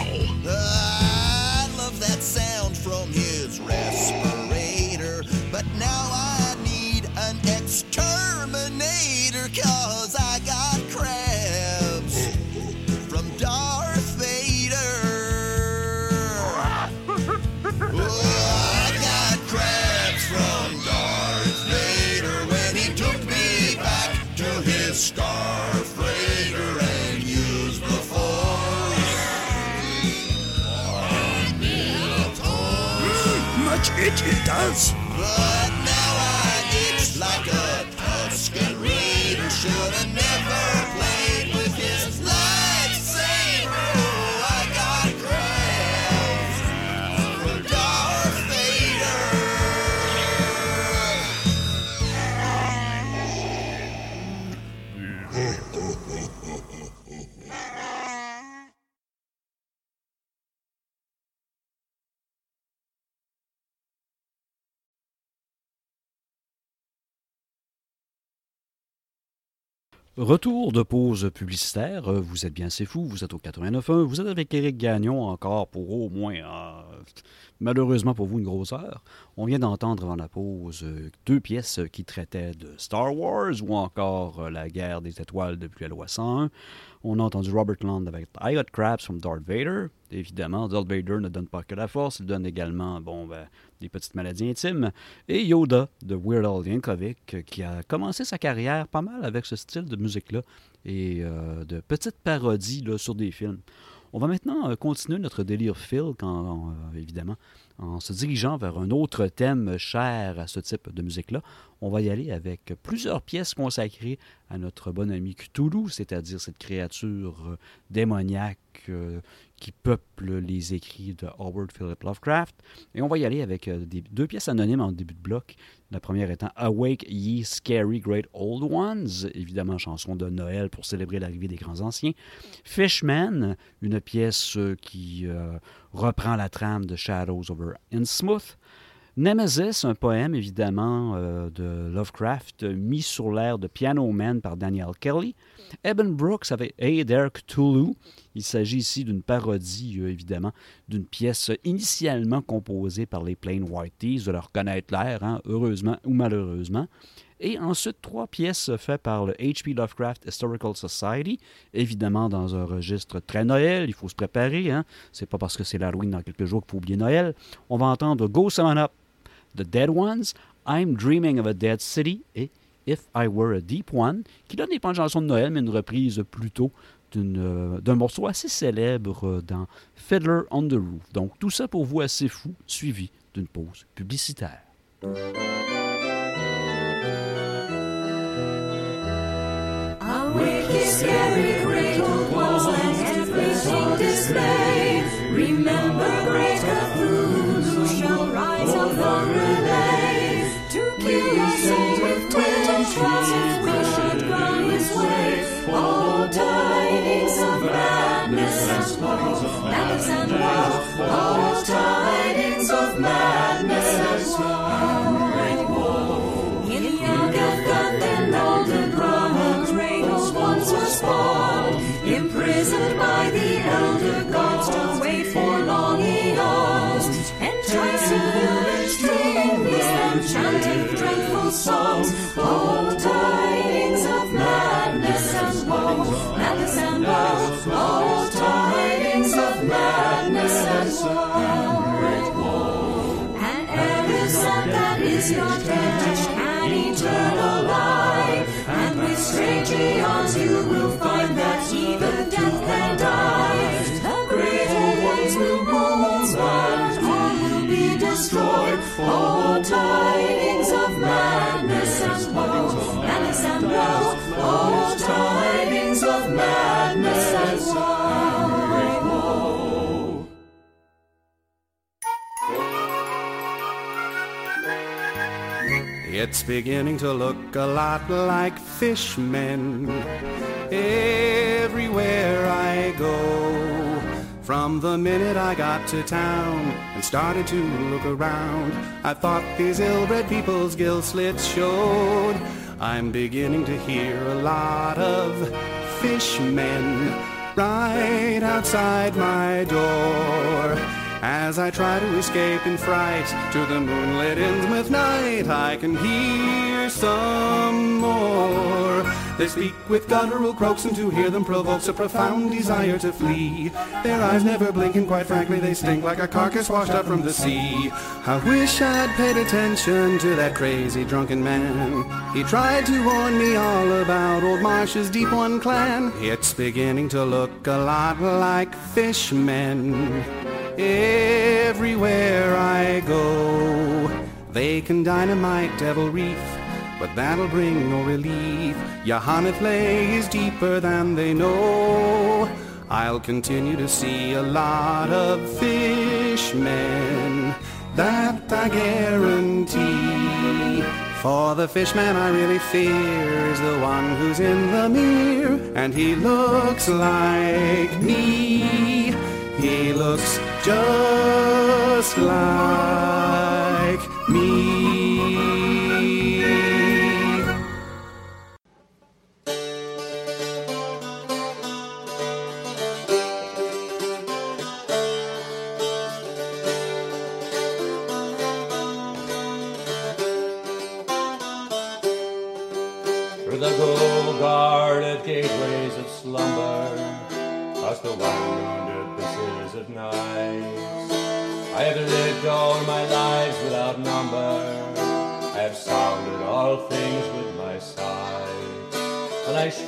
S1: Retour de pause publicitaire. Euh, Vous êtes bien, c'est fou. Vous êtes au 89.1. Vous êtes avec Éric Gagnon encore pour au moins, euh, malheureusement pour vous, une grosse heure. On vient d'entendre avant la pause euh, deux pièces qui traitaient de Star Wars ou encore la guerre des étoiles depuis la loi 101. On a entendu Robert Land avec I Got Crabs from Darth Vader. Évidemment, Darth Vader ne donne pas que la force, il donne également bon, ben, des petites maladies intimes. Et Yoda de Weird Al Yankovic, euh, qui a commencé sa carrière pas mal avec ce style de musique-là et euh, de petites parodies sur des films. On va maintenant euh, continuer notre délire Phil, quand, euh, évidemment, en se dirigeant vers un autre thème cher à ce type de musique-là. On va y aller avec plusieurs pièces consacrées à notre bon ami Cthulhu, c'est-à-dire cette créature euh, démoniaque qui peuple les écrits de Howard Philip Lovecraft. Et on va y aller avec euh, deux pièces anonymes en début de bloc. La première étant Awake Ye Scary Great Old Ones, évidemment chanson de Noël pour célébrer l'arrivée des grands anciens. Fishman, une pièce euh, qui euh, reprend la trame de Shadows over Innsmouth. Nemesis, un poème évidemment euh, de Lovecraft, euh, mis sur l'air de Piano Man par Daniel Kelly. Eben Brooks avec Hey There Cthulhu. Il s'agit ici d'une parodie, euh, évidemment, d'une pièce initialement composée par les Plain Whiteys, de leur connaître l'air, hein, heureusement ou malheureusement. Et ensuite, trois pièces faites par le H.P. Lovecraft Historical Society, évidemment dans un registre très Noël, il faut se préparer, hein. c'est pas parce que c'est l'Halloween dans quelques jours qu'il faut oublier Noël. On va entendre Go Summon Up, The Dead Ones, I'm Dreaming of a Dead City et If I Were a Deep One, qui donne des pas une chanson de Noël, mais une reprise plutôt euh, d'un morceau assez célèbre dans Fiddler on the Roof. Donc tout ça pour vous assez fou, suivi d'une pause publicitaire.
S21: Scary, great and. Remember, great shall rise on the R'lyeh to kill with twitch crosses we should ground his way. All tidings of madness and woe, madness and woe, all tidings of madness and woe. In Kratos once imprisoned by the elder dreadful songs, all tidings of madness and woe, madness and woe, all tidings of madness and woe. And every son that is not dead can eternal life, and with strange eons you will find that even death can die. Be destroyed. All tidings of madness and woe, madness and woe, all tidings of madness and woe.
S22: It's beginning to look a lot like fishmen everywhere I go. From the minute I got to town and started to look around, I thought these ill-bred people's gill slits showed. I'm beginning to hear a lot of fishmen right outside my door. As I try to escape in fright to the moonlit Innsmouth night, I can hear some more. They speak with guttural croaks, and to hear them provokes a profound desire to flee. Their eyes never blink, and quite frankly, they stink like a carcass washed up from the sea. I wish I'd paid attention to that crazy drunken man. He tried to warn me all about old Marsh's Deep One clan. It's beginning to look a lot like fishmen everywhere I go. They can dynamite Devil Reef, but that'll bring no relief. Y'ha-nthlei is deeper than they know. I'll continue to see a lot of fishmen, that I guarantee. For the fishman I really fear is the one who's in the mirror, and he looks like me. He looks just like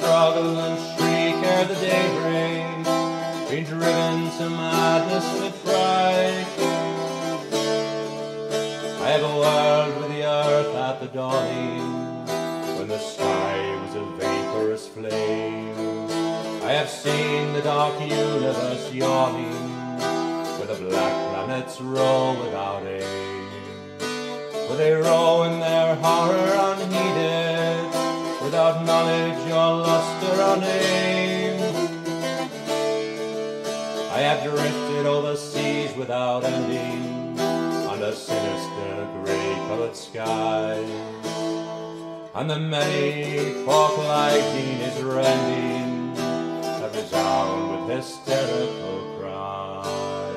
S9: struggle and shriek ere the day breaks, being driven to madness with fright. I have a world with the earth at the dawning, when the sky was a vaporous flame. I have seen the dark universe yawning, where the black planets roll without aim. Where they roll in their horror unheeded, without knowledge or luster or name. I have drifted over seas without ending, under sinister grey-coloured skies. And the many lightning is rending that resound with hysterical cries.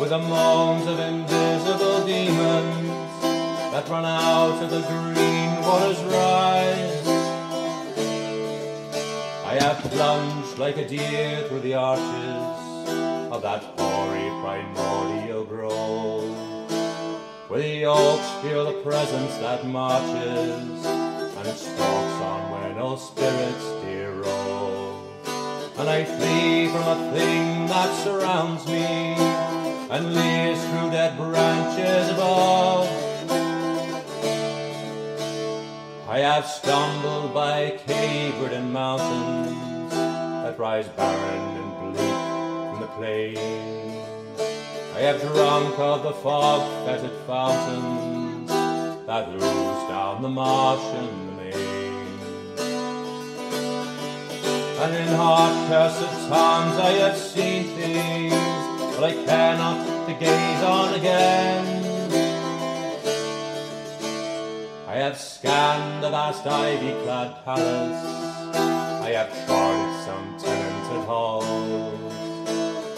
S9: With the moans of invisible demons that run out of the green water's rise. I have plunged like a deer through the arches of that hoary primordial grove, where the oaks feel the presence that marches and stalks on where no spirits dare rove. And I flee from a thing that surrounds me and leers through dead branches above. I have stumbled by cave-ridden mountains that rise barren and bleak from the plain. I have drunk of the fog-fetid fountains that ooze down the marsh and the main. And in hard-cursed times I have seen things that I cannot to gaze on again. I have scanned the vast ivy-clad palace. I have charted some tenanted halls,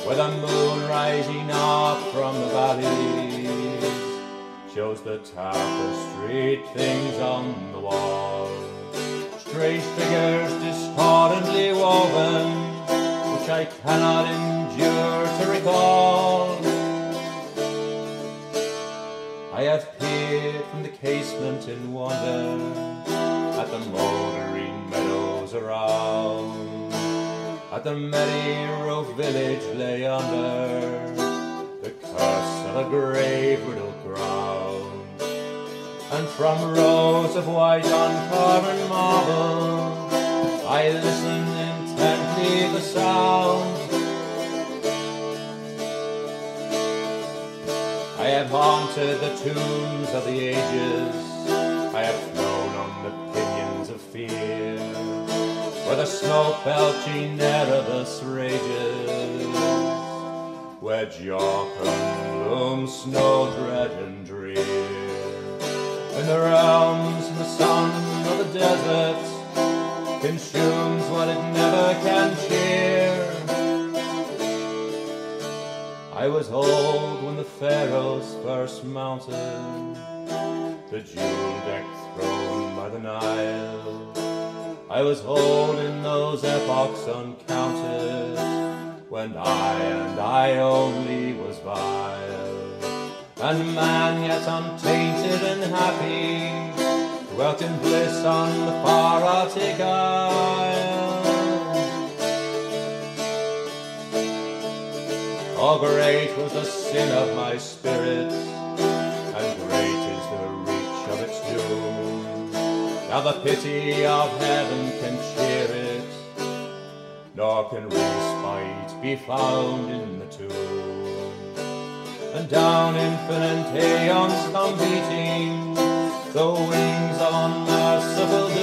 S9: where the moon rising up from the valleys shows the tapestried things on the wall. Strange figures discordantly woven, which I cannot endure to recall. I have casement in wonder at the mouldering meadows around, at the roof village lay under the curse of a grave riddled ground. And from rows of white uncarven marble, I listen intently the sound. Have haunted the tombs of the ages. I have flown on the pinions of fear, where the snow-belching Erebus rages, where jokulls looms snow dread and drear. In the realms and the sun of the desert consumes what it never can cheer. I was old when the pharaohs first mounted the jewel-decked throne by the Nile. I was old in those epochs uncounted when I and I only was vile, and man yet untainted and happy dwelt in bliss on the far Arctic Isle. Oh, great was the sin of my spirit, and great is the reach of its doom. Now the pity of heaven can cheer it, nor can respite be found in the tomb. And down infinite aeons come beating the wings of unmerciful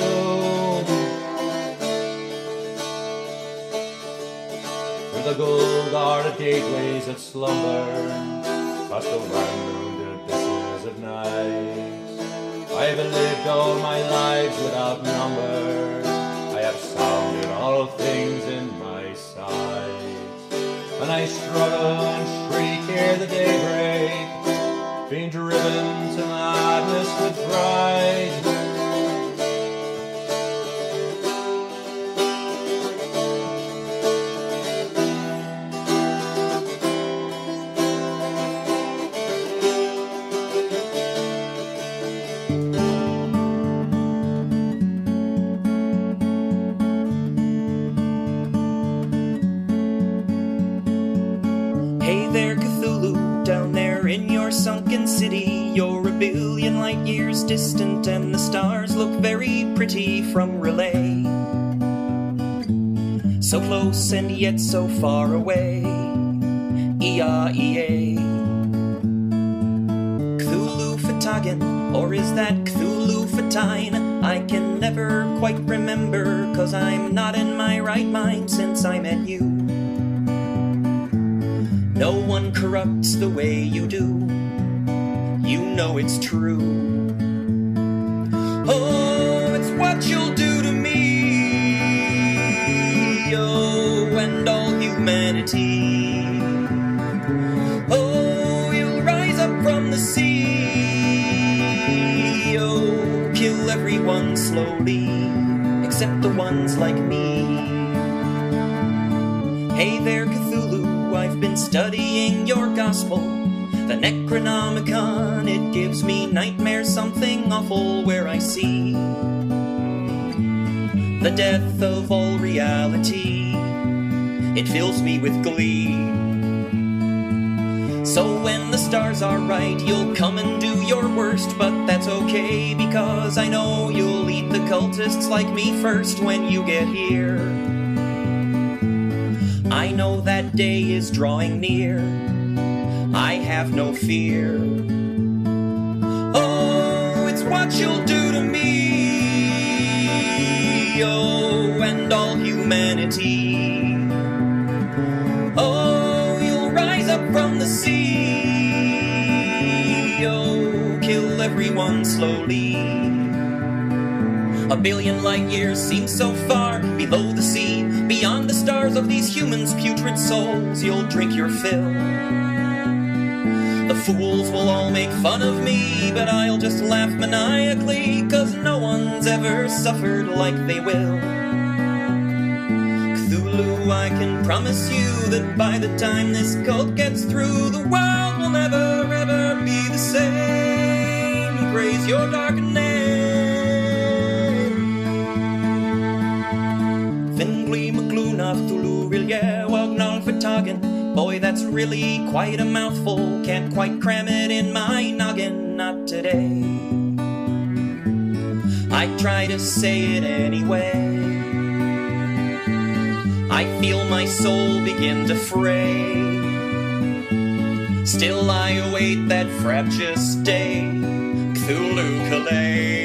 S9: The gold-guarded gateways of slumber, past the wandering abysses of night. I have lived all my lives without number. I have sounded all things in my sight. And I struggle and shriek ere the daybreak, being driven
S23: city. You're a billion light years distant, and the stars look very pretty from R'lyeh. So close and yet so far away. E-R-E-A. Cthulhu fhtagn, or is that Cthulhu Fatine? I can never quite remember, cause I'm not in my right mind since I met you. No one corrupts the way you do. Know it's true. Oh, it's what you'll do to me. Oh, and all humanity. Oh, you'll rise up from the sea. Oh, kill everyone slowly, except the ones like me. Hey there, Cthulhu, I've been studying your gospel. The Necronomicon, it gives me nightmares, something awful where I see the death of all reality. It fills me with glee. So when the stars are right, you'll come and do your worst, but that's okay because I know you'll eat the cultists like me first when you get here. I know that day is drawing near. I have no fear. Oh, it's what you'll do to me. Oh, and all humanity. Oh, you'll rise up from the sea. Oh, kill everyone slowly. A billion light years seem so far below the sea, beyond the stars of these humans' putrid souls. You'll drink your fill. Fools will all make fun of me, but I'll just laugh maniacally, cause no one's ever suffered like they will. Cthulhu, I can promise you that by the time this cult gets through, the world will never ever be the same. Praise your dark name. Fhtagn. Boy, that's really quite a mouthful. Can't quite cram it in my noggin, not today. I try to say it anyway. I feel my soul begin to fray. Still I await that fraptious day, Cthulhu Calais.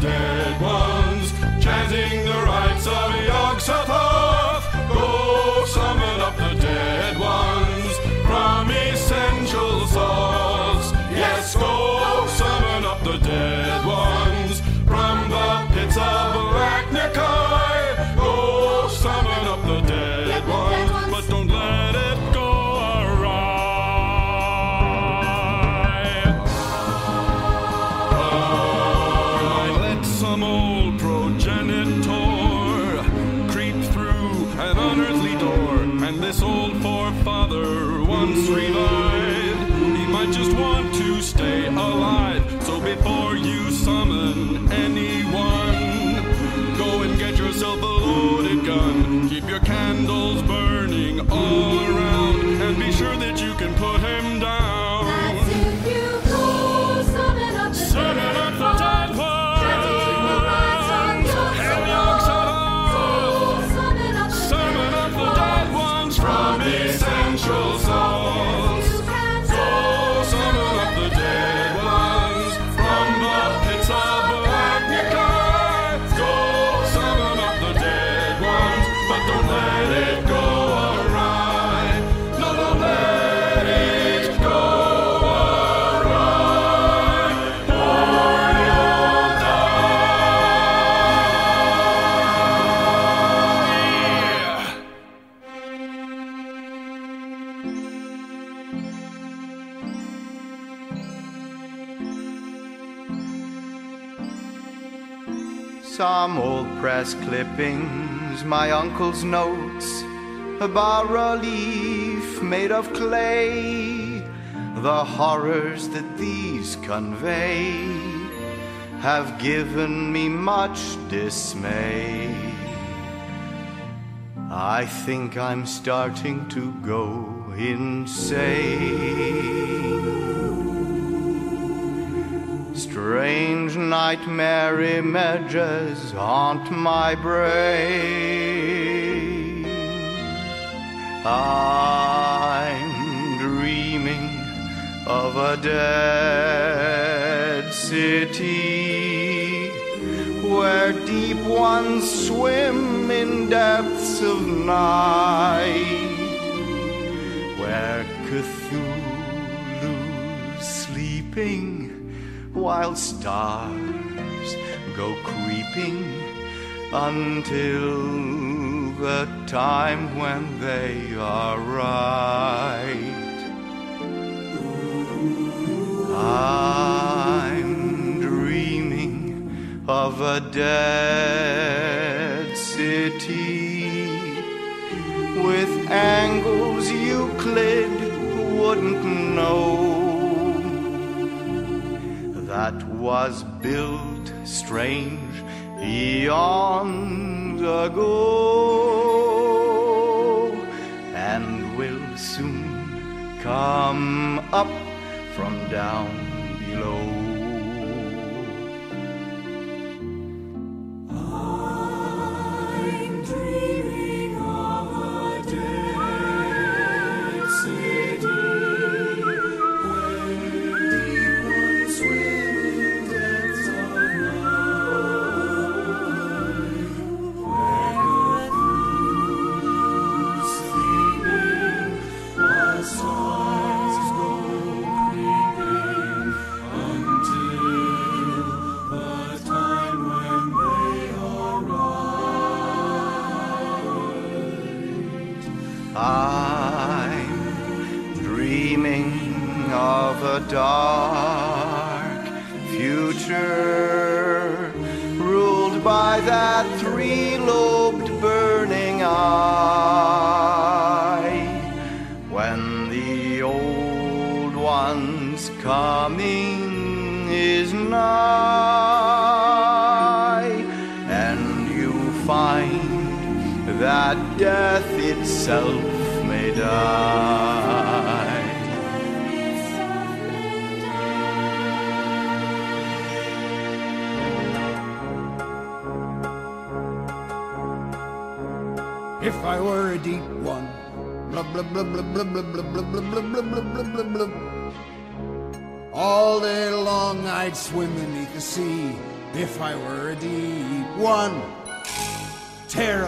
S3: summon
S24: clippings, my uncle's notes, a bas relief made of clay. The horrors that these convey have given me much dismay. I think I'm starting to go insane. Strange nightmare images haunt my brain. I'm dreaming of a dead city where deep ones swim in depths of night, where Cthulhu's sleeping while stars go creeping until the time when they are right. I'm dreaming of a dead city with angles Euclid wouldn't know that was built strange eons ago and will soon come up from down below.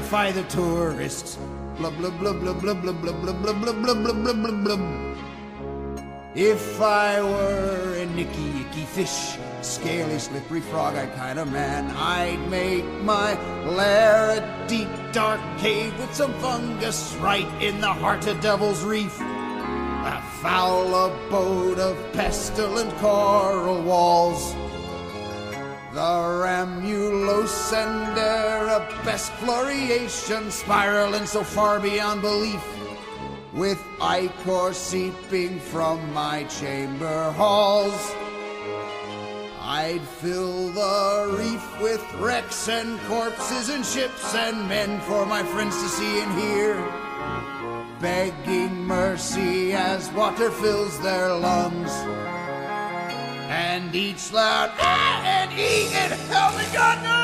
S25: Terrify the tourists. Blub blub blub blub blub blub blub blub blub blub blub blub blub blub blub. If I were a nicky icky fish, scaly slippery frog eyed kind of man, I'd make my lair a deep dark cave with some fungus right in the heart of Devil's Reef. A foul abode of pestilent coral walls. The Ramulose and Arabesque floreation spiraling so far beyond belief with ichor seeping from my chamber halls. I'd fill the reef with wrecks and corpses and ships and men for my friends to see and hear, begging mercy as water fills their lungs. And each loud ah and e and help me God no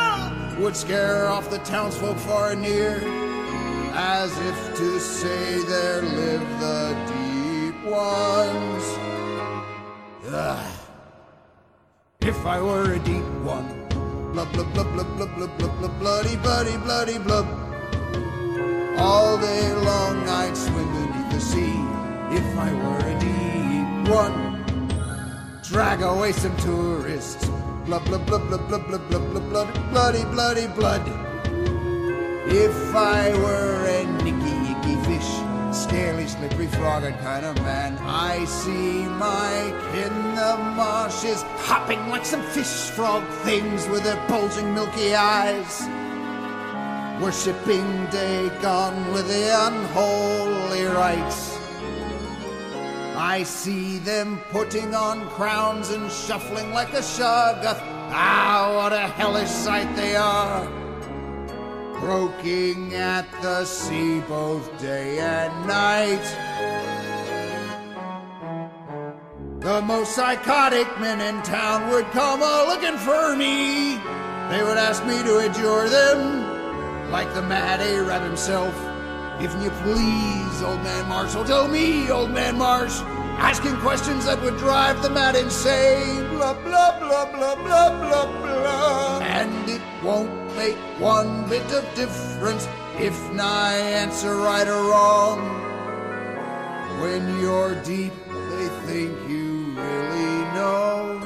S25: would scare off the townsfolk far and near, as if to say there live the deep ones. Ugh. If I were a deep one, blub blub blub blub blub blub blub blub bloody bloody bloody blub. All day long I'd swim beneath the sea. If I were a deep one, drag away some tourists. Blub blub blub blub blub blub blub blub blood bloody bloody blood. If I were a nicky icky fish, scaly slippery frog kind of man, I see Mike in the marshes hopping like some fish frog things with their bulging milky eyes. Worshipping Dagon with the unholy rites. I see them putting on crowns and shuffling like a shoggoth. Ah, what a hellish sight they are! Croaking at the sea both day and night. The most psychotic men in town would come a looking for me. They would ask me to adjure them, like the mad Arab himself. If you please, old man Marshall, tell me, old man Marsh, asking questions that would drive the mad insane. Blah, blah, blah, blah, blah, blah, blah. And it won't make one bit of difference if I answer right or wrong. When you're deep, they think you really know.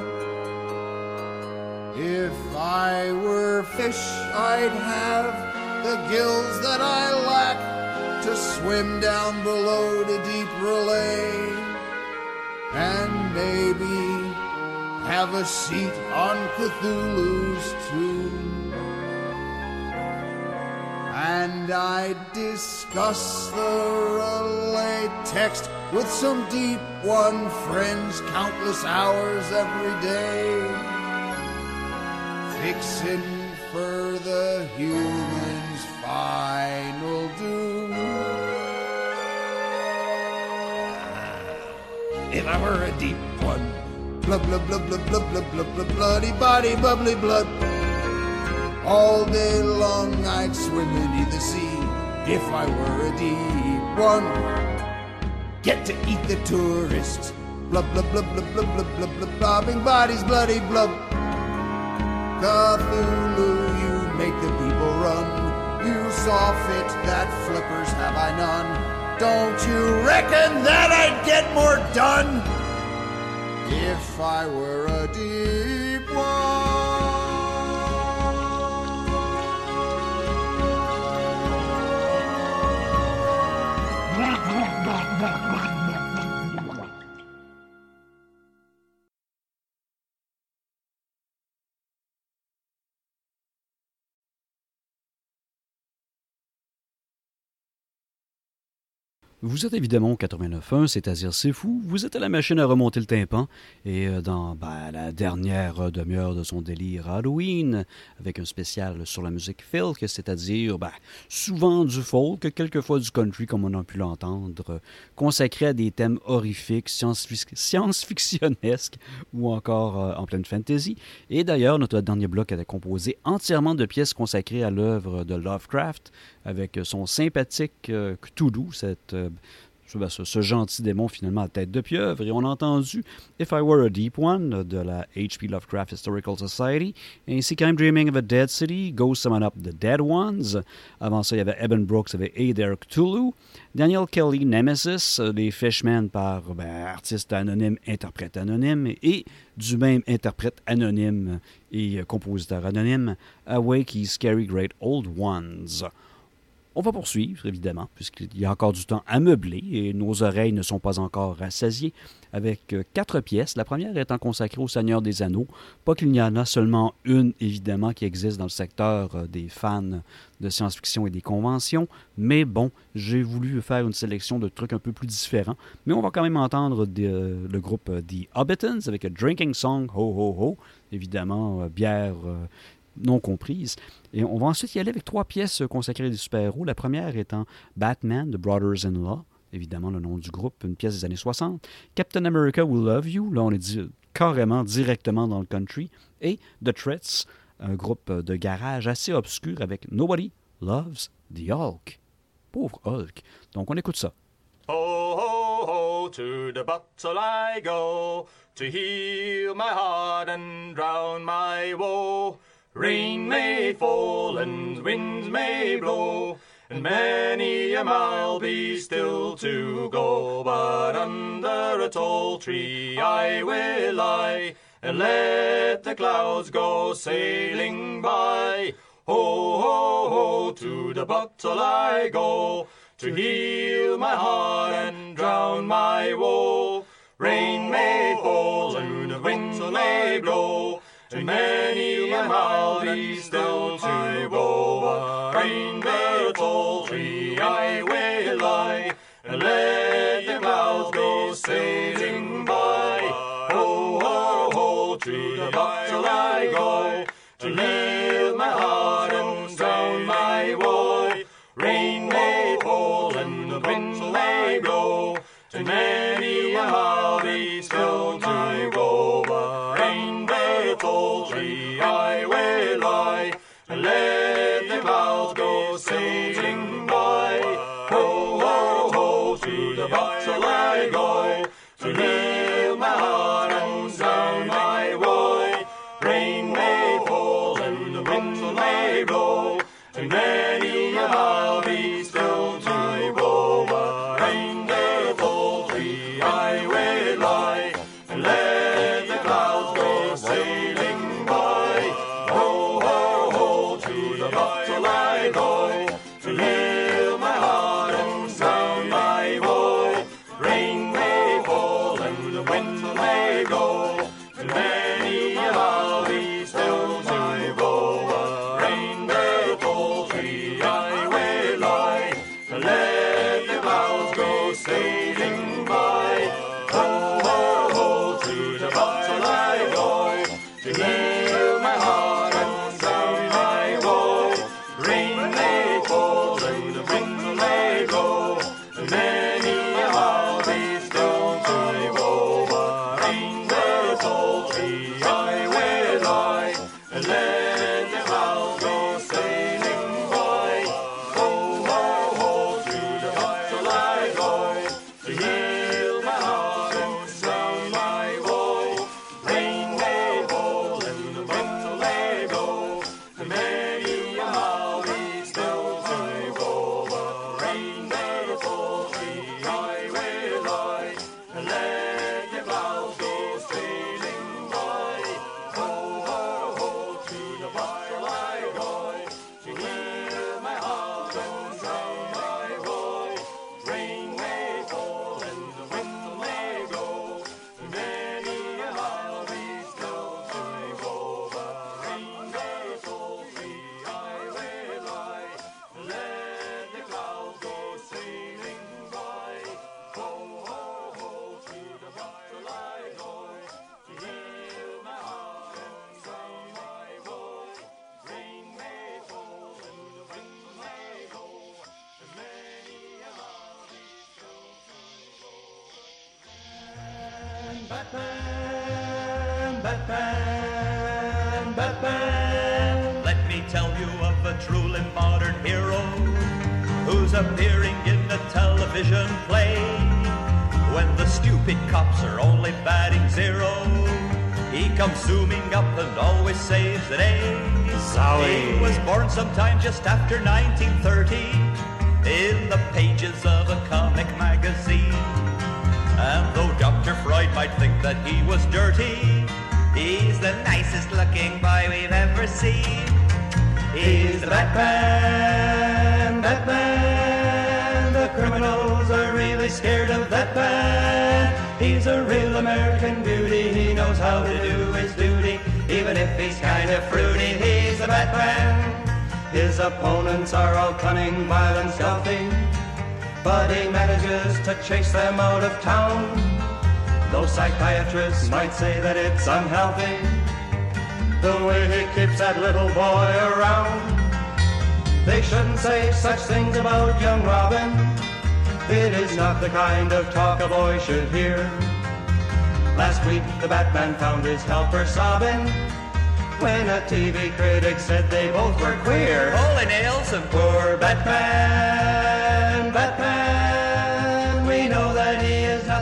S25: If I were fish, I'd have the gills that I lack to swim down below to deep R'lyeh and maybe have a seat on Cthulhu's tomb. And I'd discuss the R'lyeh text with some deep one friends countless hours every day, fixing for the human's final doom. If I were a deep one, blub blub blub blub blub blub blub blub bloody body bubbly blood. All day long I'd swim beneath the sea if I were a deep one. Get to eat the tourists. Blub blub blub blub blub blub blub blub blobbing bodies bloody blub. Cthulhu, you make the people run. You saw fit that flippers have I none. Don't you reckon that I'd get more done if I were a deep
S1: Vous êtes évidemment au 89.1, c'est-à-dire c'est fou. Vous êtes à la machine à remonter le tympan. Et euh, dans ben, la dernière demi-heure de son délire Halloween, avec un spécial sur la musique folk, c'est-à-dire ben, souvent du folk, quelquefois du country, comme on a pu l'entendre, consacré à des thèmes horrifiques, science-fictionnesques ou encore euh, en pleine fantasy. Et d'ailleurs, notre dernier bloc était composé entièrement de pièces consacrées à l'œuvre de Lovecraft, avec son sympathique euh, Cthulhu, cette, euh, ce, ben, ce- gentil démon finalement à tête de pieuvre. Et on a entendu If I Were a Deep One de la H.P. Lovecraft Historical Society, ainsi qu'I'm Dreaming of a Dead City, Go Summon Up the Dead Ones. Avant ça, il y avait Eben Brooks avec Hey There Cthulhu. Daniel Kelly, Nemesis, euh, les Fishmen par ben, artiste anonyme, interprète anonyme, et du même interprète anonyme et euh, compositeur anonyme, Awake Scary Great Old Ones. On va poursuivre, évidemment, puisqu'il y a encore du temps à meubler et nos oreilles ne sont pas encore rassasiées, avec euh, quatre pièces. La première étant consacrée au Seigneur des Anneaux. Pas qu'il n'y en a seulement une, évidemment, qui existe dans le secteur euh, des fans de science-fiction et des conventions, mais bon, j'ai voulu faire une sélection de trucs un peu plus différents. Mais on va quand même entendre euh, le groupe The Hobbitons avec a Drinking Song Ho Ho Ho, évidemment, bière non comprise. Et on va ensuite y aller avec trois pièces consacrées des super-héros. La première étant Batman, The Brothers-in-Law, évidemment le nom du groupe, une pièce des années 60. Captain America Will Love You, là on est di- carrément directement dans le country. Et The Threats, un groupe de garage assez obscur avec Nobody Loves the Hulk. Pauvre Hulk. Donc on écoute ça.
S26: Ho, ho, ho, to the bottle I go, to heal my heart and drown my woe. Rain may fall and winds may blow, and many a mile be still to go. But under a tall tree I will lie, and let the clouds go sailing by. Ho, ho, ho, to the bottle I go, to heal my heart and drown my woe. Rain may fall and the wind may blow, and many a be still to go. The tall tree I will lie, and let the clouds go sailing
S27: Batman, Batman. Let me tell you of a truly modern hero who's appearing in a television play. When the stupid cops are only batting zero, he comes zooming up and always saves the day.
S26: Zowie.
S27: He was born sometime just after 1930 in the pages of a comic magazine. And though Dr. Freud might think that he was dirty, He's the nicest looking boy we've ever seen. He's the Batman, Batman. The criminals are really scared of that man. He's a real American beauty. He knows how to do his duty, even if he's kind of fruity. He's the Batman. His opponents are all cunning, violent, stealthy, but he manages to chase them out of town. Though psychiatrists might say that it's unhealthy. The way he keeps that little boy around. They shouldn't say such things about young Robin. It is not the kind of talk a boy should hear. Last week, the Batman found his helper sobbing when a TV critic said they both were queer. Holy nails and poor Batman,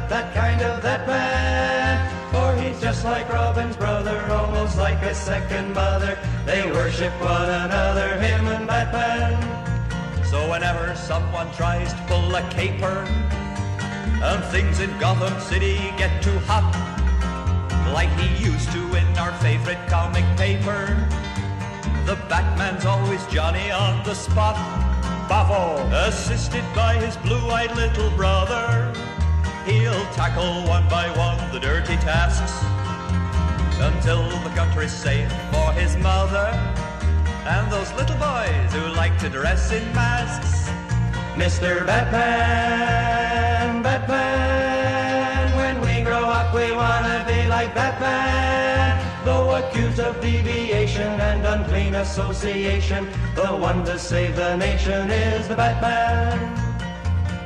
S27: that kind of that man. For he's just like Robin's brother, almost like a second mother. They worship one another, him and Batman. So whenever someone tries to pull a caper, and things in Gotham City get too hot, like he used to in our favorite comic paper, the Batman's always Johnny on the spot. Bavo, assisted by his blue-eyed little brother, he'll tackle one by one the dirty tasks until the country's safe for his mother and those little boys who like to dress in masks. Mr. Batman, Batman, when we grow up we wanna be like Batman. Though accused of deviation and unclean association, the one to save the nation is the Batman.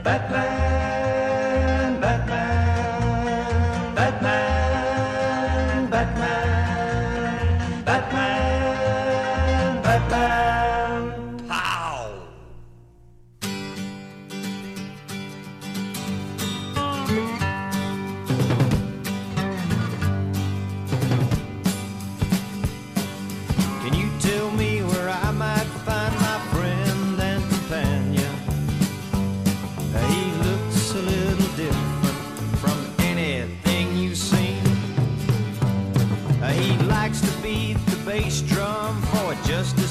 S27: Batman,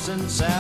S11: justice and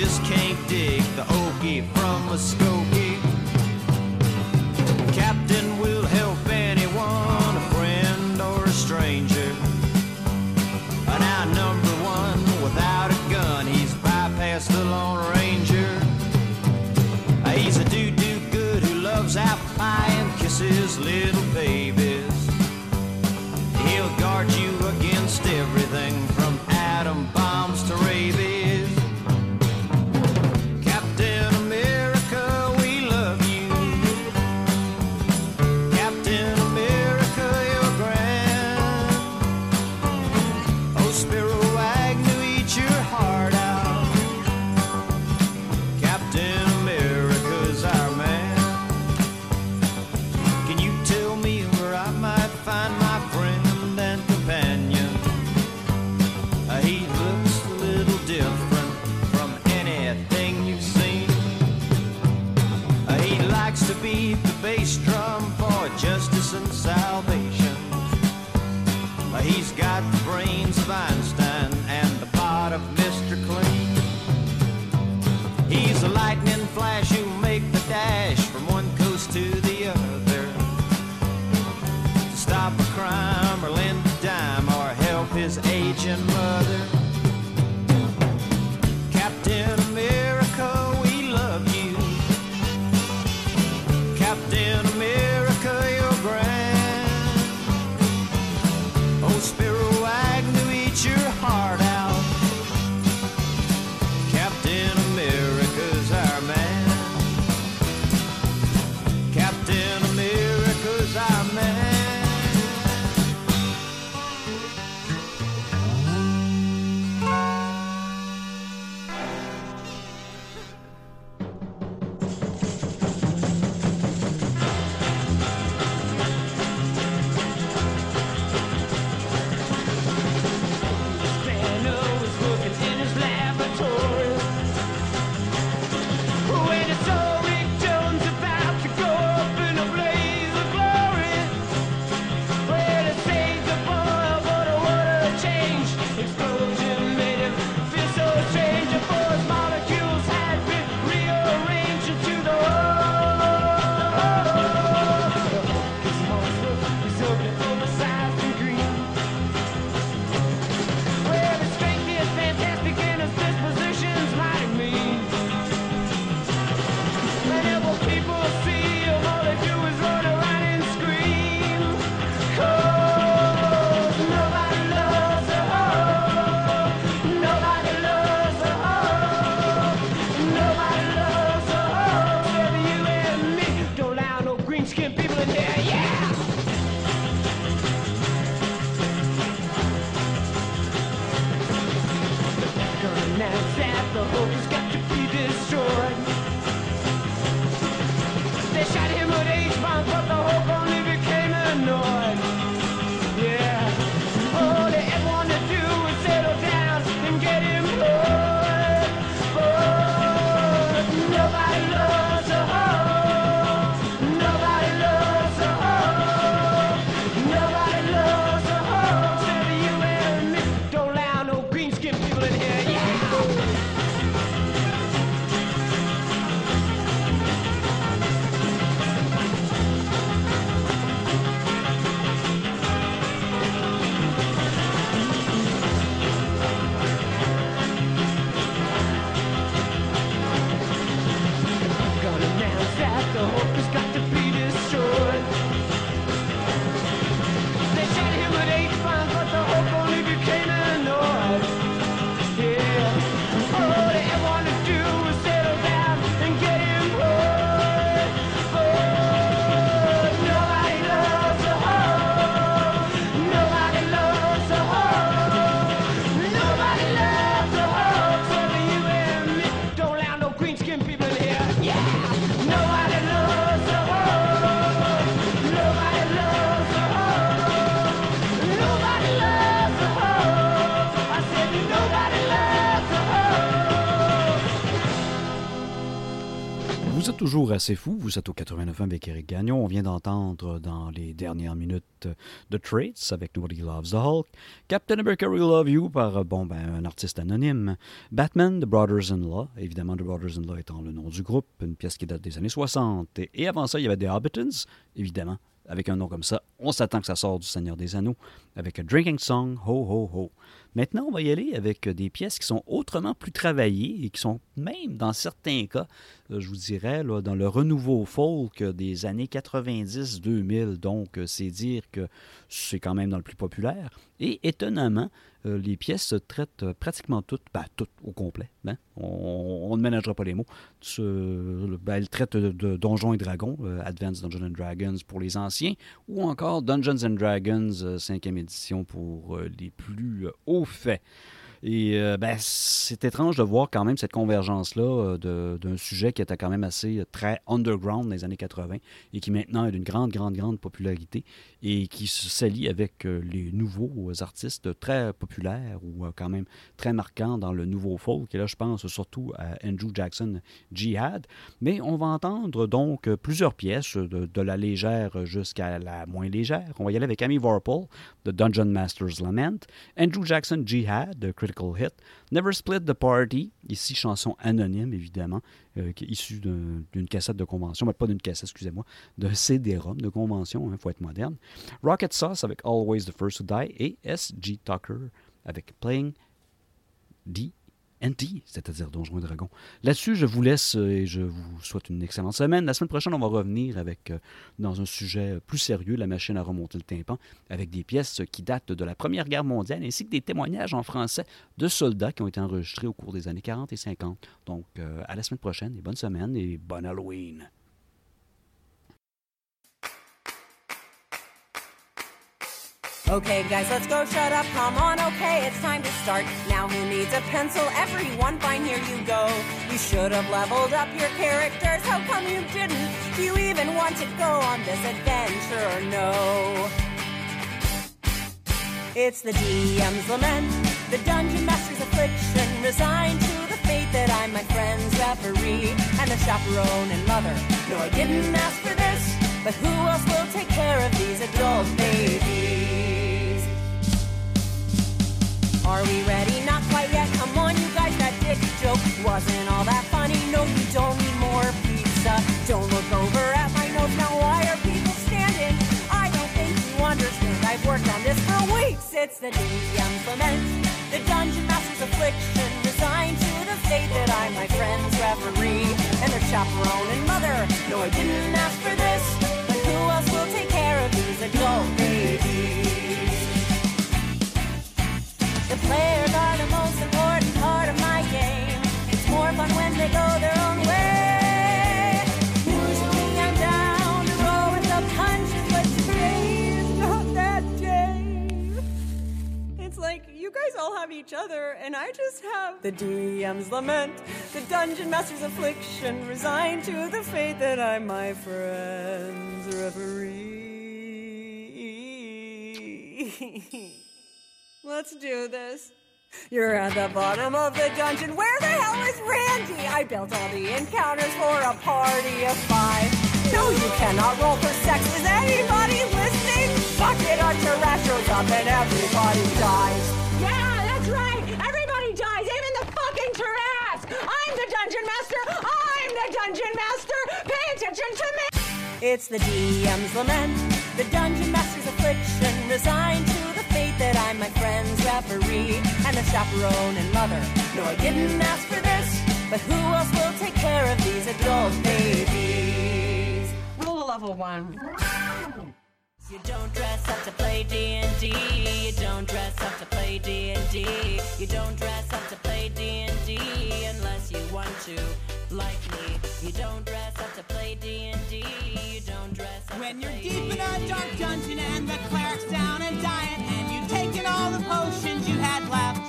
S11: just can't dig the okie from a skokie.
S1: Assez fou. Vous êtes au 89 avec Eric Gagnon. On vient d'entendre dans les dernières minutes The Traits avec Nobody Loves the Hulk. Captain America We Love You par bon, ben, un artiste anonyme. Batman, The Brothers-in-Law. Évidemment, The Brothers-in-Law étant le nom du groupe. Une pièce qui date des années 60. Et, et avant ça, il y avait The Hobbitons, évidemment. Avec un nom comme ça, on s'attend que ça sorte du Seigneur des Anneaux. Avec A Drinking Song, Ho Ho Ho. Maintenant, on va y aller avec des pièces qui sont autrement plus travaillées et qui sont même, dans certains cas, euh, je vous dirais, dans le renouveau folk des années 90-2000. Donc, euh, c'est dire que c'est quand même dans le plus populaire. Et étonnamment, euh, les pièces se traitent pratiquement toutes, ben, toutes au complet. hein. On, ne ménagera pas les mots. Ben, elles traitent de, Donjons et Dragons, Advanced Dungeons Dragons pour les anciens, ou encore Dungeons and Dragons, euh, 5e édition pour les plus hauts faits. Et euh, ben, c'est étrange de voir quand même cette convergence-là euh, d'un sujet qui était quand même assez euh, très underground dans les années 80 et qui maintenant est d'une grande, grande, grande popularité et qui s'allie avec les nouveaux artistes très populaires ou quand même très marquants dans le nouveau folk. Et là, je pense surtout à Andrew Jackson Jihad. Mais on va entendre donc plusieurs pièces, de, de la légère jusqu'à la moins légère. On va y aller avec Amy Warple de Dungeon Master's Lament, Andrew Jackson Jihad de Never Split the Party, ici chanson anonyme évidemment, euh, qui est issue d'un- d'une cassette de convention, mais pas d'une cassette, excusez-moi, d'un CD-ROM de convention, il faut être moderne. Rocket Sauce avec Always the First to Die et S.G. Tucker avec Playing D NT, c'est-à-dire Donjons et Dragons. Là-dessus, je vous laisse euh, et je vous souhaite une excellente semaine. La semaine prochaine, on va revenir avec, euh, dans un sujet plus sérieux, la machine à remonter le tympan, avec des pièces qui datent de la Première Guerre mondiale, ainsi que des témoignages en français de soldats qui ont été enregistrés au cours des années 40 et 50. Donc, euh, à la semaine prochaine et bonne semaine et bonne Halloween.
S28: Okay, guys, let's go. Shut up. Come on. Okay, it's time to start. Now, who needs a pencil? Everyone, fine, here you go. You should have leveled up your characters. How come you didn't? Do you even want to go on this adventure or no? It's the DM's lament, the dungeon master's affliction, resigned to the fate that I'm my friend's referee and the chaperone and mother. No, I didn't ask for this, but who else will take care of these adult babies? Are we ready? Not quite yet. Come on, you guys, that dick joke wasn't all that funny. No, you don't need more pizza. Don't look over at my notes now. Why are people standing? I don't think you understand. I've worked on this for weeks. It's the DM's lament, the dungeon master's affliction, resigned to the fate that I'm my friend's referee and their chaperone and mother. No, I didn't ask for this, but who else will take care of these adult babies? Players are the most important part of my game. It's more fun when they go their own way. Like you guys all have each other, and I just have the DM's lament, the dungeon master's affliction, resigned to the fate that I'm my friend's referee. Let's do this. You're at the bottom of the dungeon. Where the hell is Randy? I built all the encounters for a party of five. No, you cannot roll for sex. Is anybody listening? Fuck it, Archer Rash shows up and everybody dies.
S29: Yeah, that's right. Everybody dies, even the fucking Tarrasque. I'm the dungeon master. I'm the dungeon master. Pay attention to me.
S28: It's the DM's lament, the dungeon master's affliction, resigned to the fate that I'm my friend's referee and the chaperone and mother. No, I didn't ask for this, but who else will take care of these adult babies?
S29: Rule level one.
S28: You don't dress up to play D&D. You don't dress up to play D&D. You don't dress up to play D&D unless you want to, like me. You don't dress up to play D&D. You don't dress up
S18: When you're deep in a dark dungeon and the cleric's down and dying, taken all the potions you had left,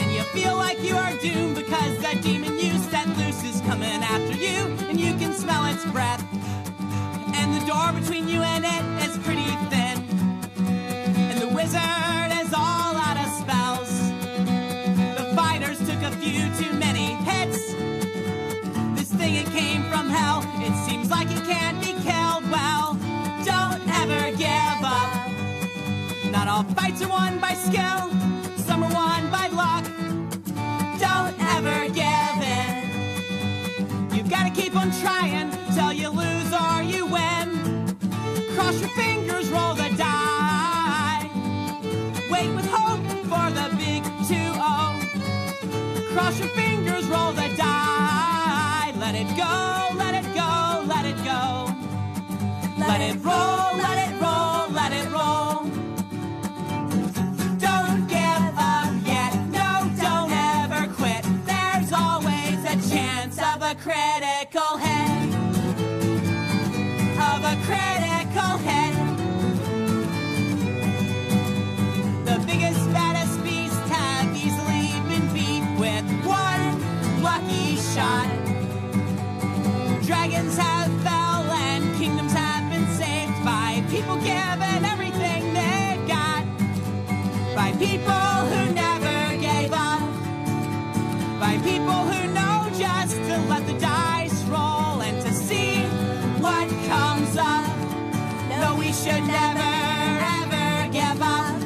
S18: and you feel like you are doomed because that demon you set loose is coming after you, and you can smell its breath, and the door between you and it is pretty thin, and the wizard is all out of spells. The fighters took a few too many hits. This thing it came from hell.
S30: Not all fights are won by skill, some are won by luck. Don't ever give in. You've got to keep on trying till you lose or you win. Cross your fingers, roll the die. Wait with hope for the big 2 Cross your fingers, roll the die. Let it go, let it go, let it go. Let it roll, let it critical hit. Of a critical hit. The biggest, baddest beasts have easily been beat with one lucky shot. Dragons have fell and kingdoms have been saved by people giving everything they got. By people should never, ever give up.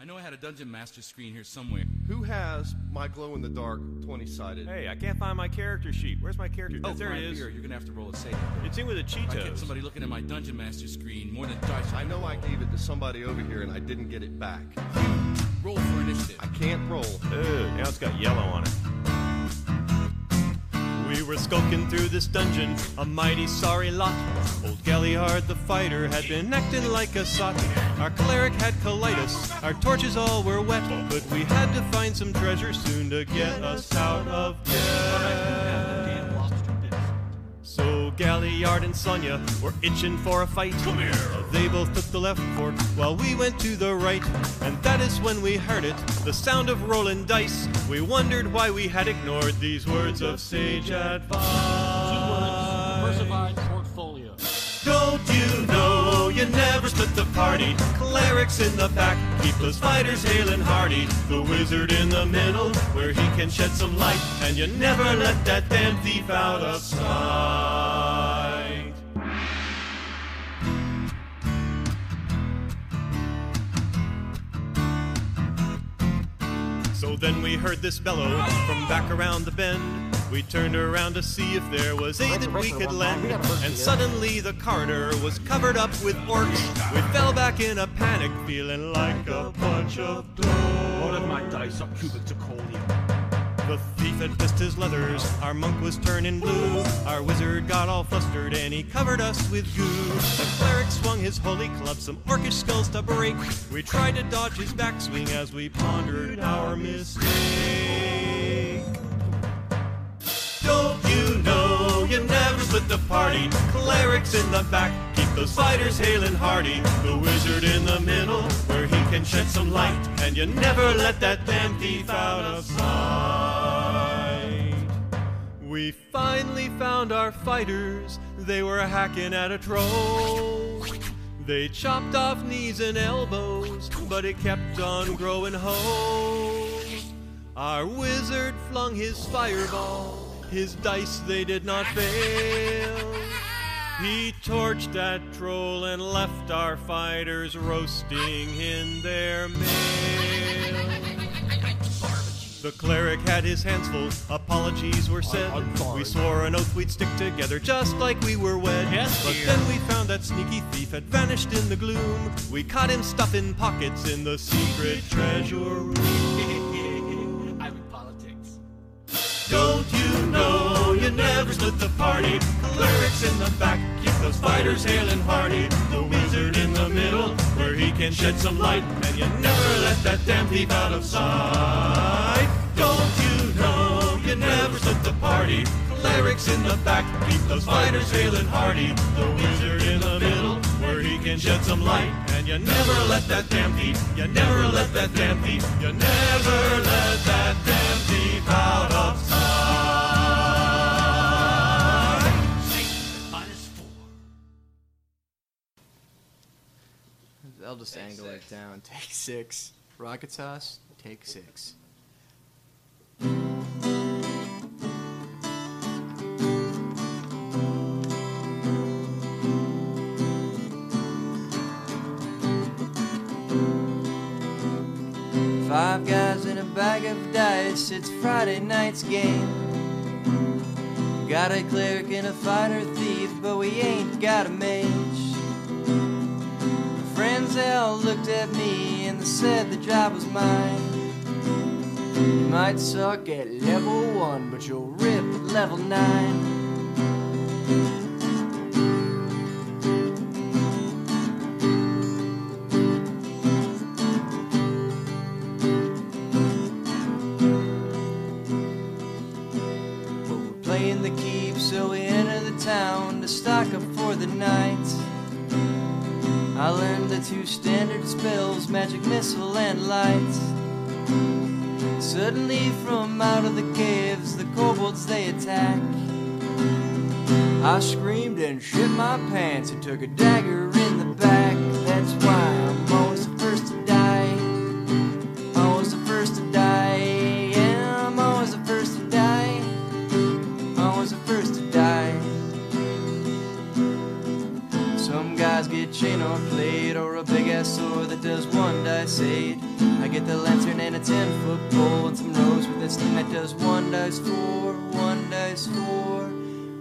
S31: I know I had a Dungeon Master screen here somewhere.
S32: Who has my glow in the dark 20 sided?
S33: Hey, I can't find my character sheet. Where's my character?
S31: Oh,
S33: there it is.
S31: Here, you're gonna have to roll a save.
S32: It's in with the
S31: I get somebody looking at my Dungeon Master screen more than dice.
S32: I know I gave it to somebody over here and I didn't get it back.
S31: Roll for initiative.
S32: I can't roll.
S33: Ugh, now it's got yellow on it. We were skulking through this dungeon, a mighty sorry lot. Old Galliard the fighter had been acting like a sot. Our cleric had colitis, our torches all were wet, but we had to find some treasure soon to get us out of debt. So Galliard and Sonia were itching for a fight. Come here. They both took the left fork while we went to the right. And that is when we heard it, the sound of rolling dice. We wondered why we had ignored these words of sage advice.
S34: Two words, Diversified portfolio.
S33: Don't you know never split the party? Clerics in the back, keep those fighters hale and hearty. The wizard in the middle, where he can shed some light. And you never let that damn thief out of sight. So then we heard this bellow from back around the bend. We turned around to see if there was aid that we could lend. And suddenly the corridor was covered up with orcs. We fell back in a panic, feeling like a bunch of dorks.
S34: Loaded my dice up cubic zirconia.
S33: The thief had pissed his leathers, our monk was turning blue. Our wizard got all flustered and he covered us with goo. The cleric swung his holy club, some orcish skulls to break. We tried to dodge his backswing as we pondered our mistake. You know you never split the party? Clerics in the back, keep those fighters hale and hearty. The wizard in the middle, where he can shed some light. And you never let that damn thief out of sight. We finally found our fighters, they were hacking at a troll. They chopped off knees and elbows, but it kept on growing whole. Our wizard flung his fireball, his dice they did not fail. He torched that troll and left our fighters roasting in their mail. The cleric had his hands full, apologies were said. We swore an oath we'd stick together just like we were wed.
S34: Yes,
S33: but
S34: dear.
S33: then we found that sneaky thief had vanished in the gloom. We caught him stuffing pockets in the secret treasure room.
S34: I'm in politics.
S33: Don't you never split the party? Clerics in the back, keep those fighters hale and hearty. The wizard in the middle, where he can shed some light. And you never let that damn thief out of sight. Don't you know you never split the party? Clerics in the back, keep those fighters hale and hearty. The wizard in the middle, where he can shed some light. And you never let that damn thief, you never let that damn thief, you never let that damn thief out of sight.
S35: I'll just angle it down. Take six. Rocket sauce. Take six.
S13: Five guys in a bag of dice, it's Friday night's game. Got a cleric and a fighter thief, but we ain't got a mage. All looked at me and said the job was mine. You might suck at level one, but you'll rip at level nine. Two standard spells, magic missile and light. Suddenly from out of the caves, the kobolds they attack. I screamed and shit my pants and took a dagger in the back. Sword that does one dice eight. I get the lantern and a ten foot pole and some rose with this thing that does one dice four, one dice four.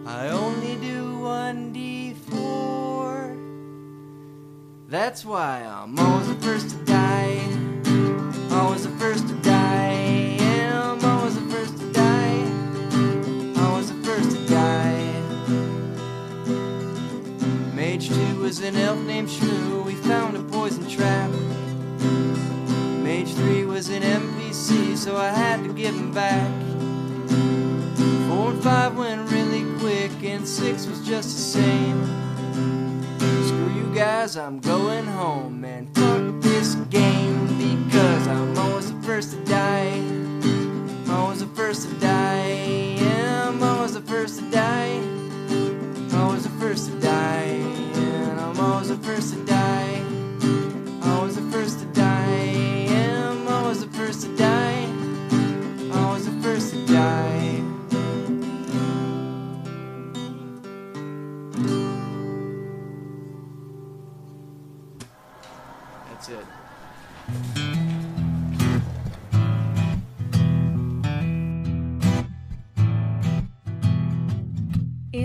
S13: I only do one d four. That's why I'm always the first to die. Always the first to die. Was an elf named Shrew. We found a poison trap. Mage 3 was an NPC, so I had to give him back. 4 and 5 went really quick, and 6 was just the same. Screw you guys, I'm going home, and fuck this game because I'm always the first to die. I'm Always the first to die. Yeah, I'm always the first to die. Always the first to die. Always the first to die. Always the first to die. I'm always the first to die. Always the first to die. That's it.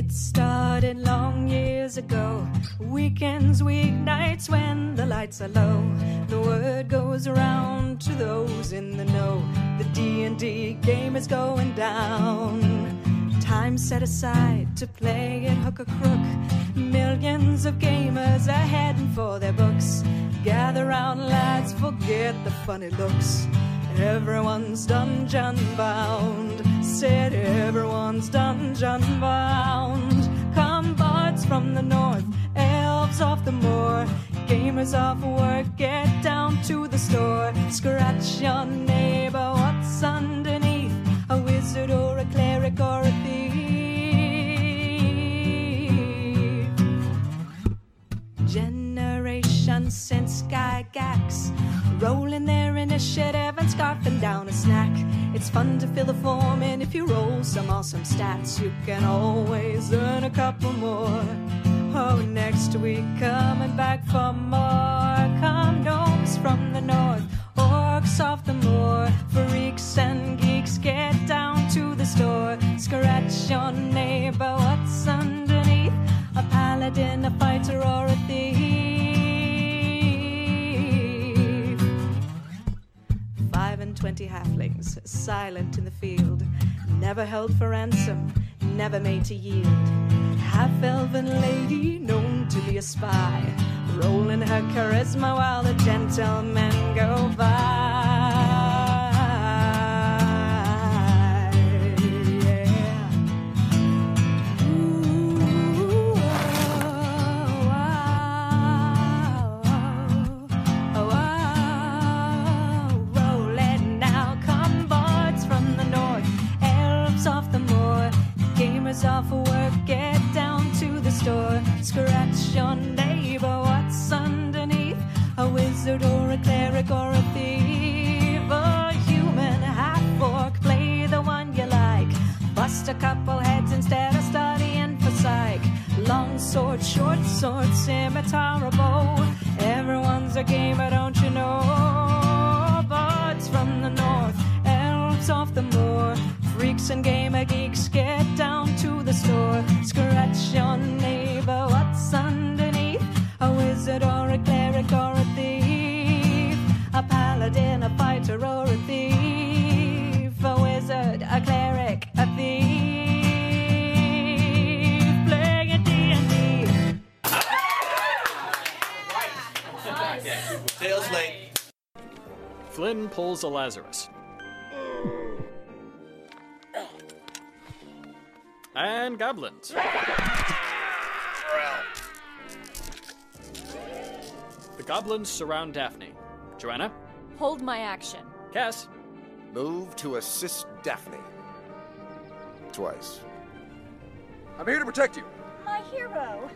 S36: It started long years ago. Weekends, weeknights when the lights are low. The word goes around to those in the know. The D&D game is going down. Time set aside to play it hook or crook. Millions of gamers are heading for their books. Gather round, lads, forget the funny looks. Everyone's dungeon bound. Said everyone's dungeon bound. Come bards from the north, elves off the moor. Gamers off work, get down to the store. Scratch your neighbor, what's underneath? A wizard or a cleric or a thief. Generation since Gygax. Rolling their initiative and scarfing down a snack. It's fun to fill the form, and if you roll some awesome stats, you can always earn a couple more. Oh, next week coming back for more. Come gnomes from the north, orcs off the moor. Freaks and geeks, get down to the store. Scratch your twenty halflings, silent in the field, never held for ransom, never made to yield. Half elven lady known to be a spy, rolling her charisma while the gentlemen go by. Gamers off work. Get down to the store, scratch your neighbor. What's underneath? A wizard or a cleric or a thief, a human half orc. Play the one you like. Bust a couple heads instead of studying for psych. Long sword, short sword, scimitar, or bow. Everyone's a gamer, don't you know? Bards from the freaks and gamer geeks get down to the store. Scratch your neighbor, what's underneath? A wizard or a cleric or a thief? A paladin, a fighter or a thief? A wizard, a cleric, a thief? Playing D&D.
S37: Tails late.
S38: Flynn pulls a Lazarus. And goblins. The goblins surround Daphne. Joanna?
S39: Hold my action.
S38: Cass?
S40: Move to assist Daphne. Twice. I'm here to protect you.
S29: My hero.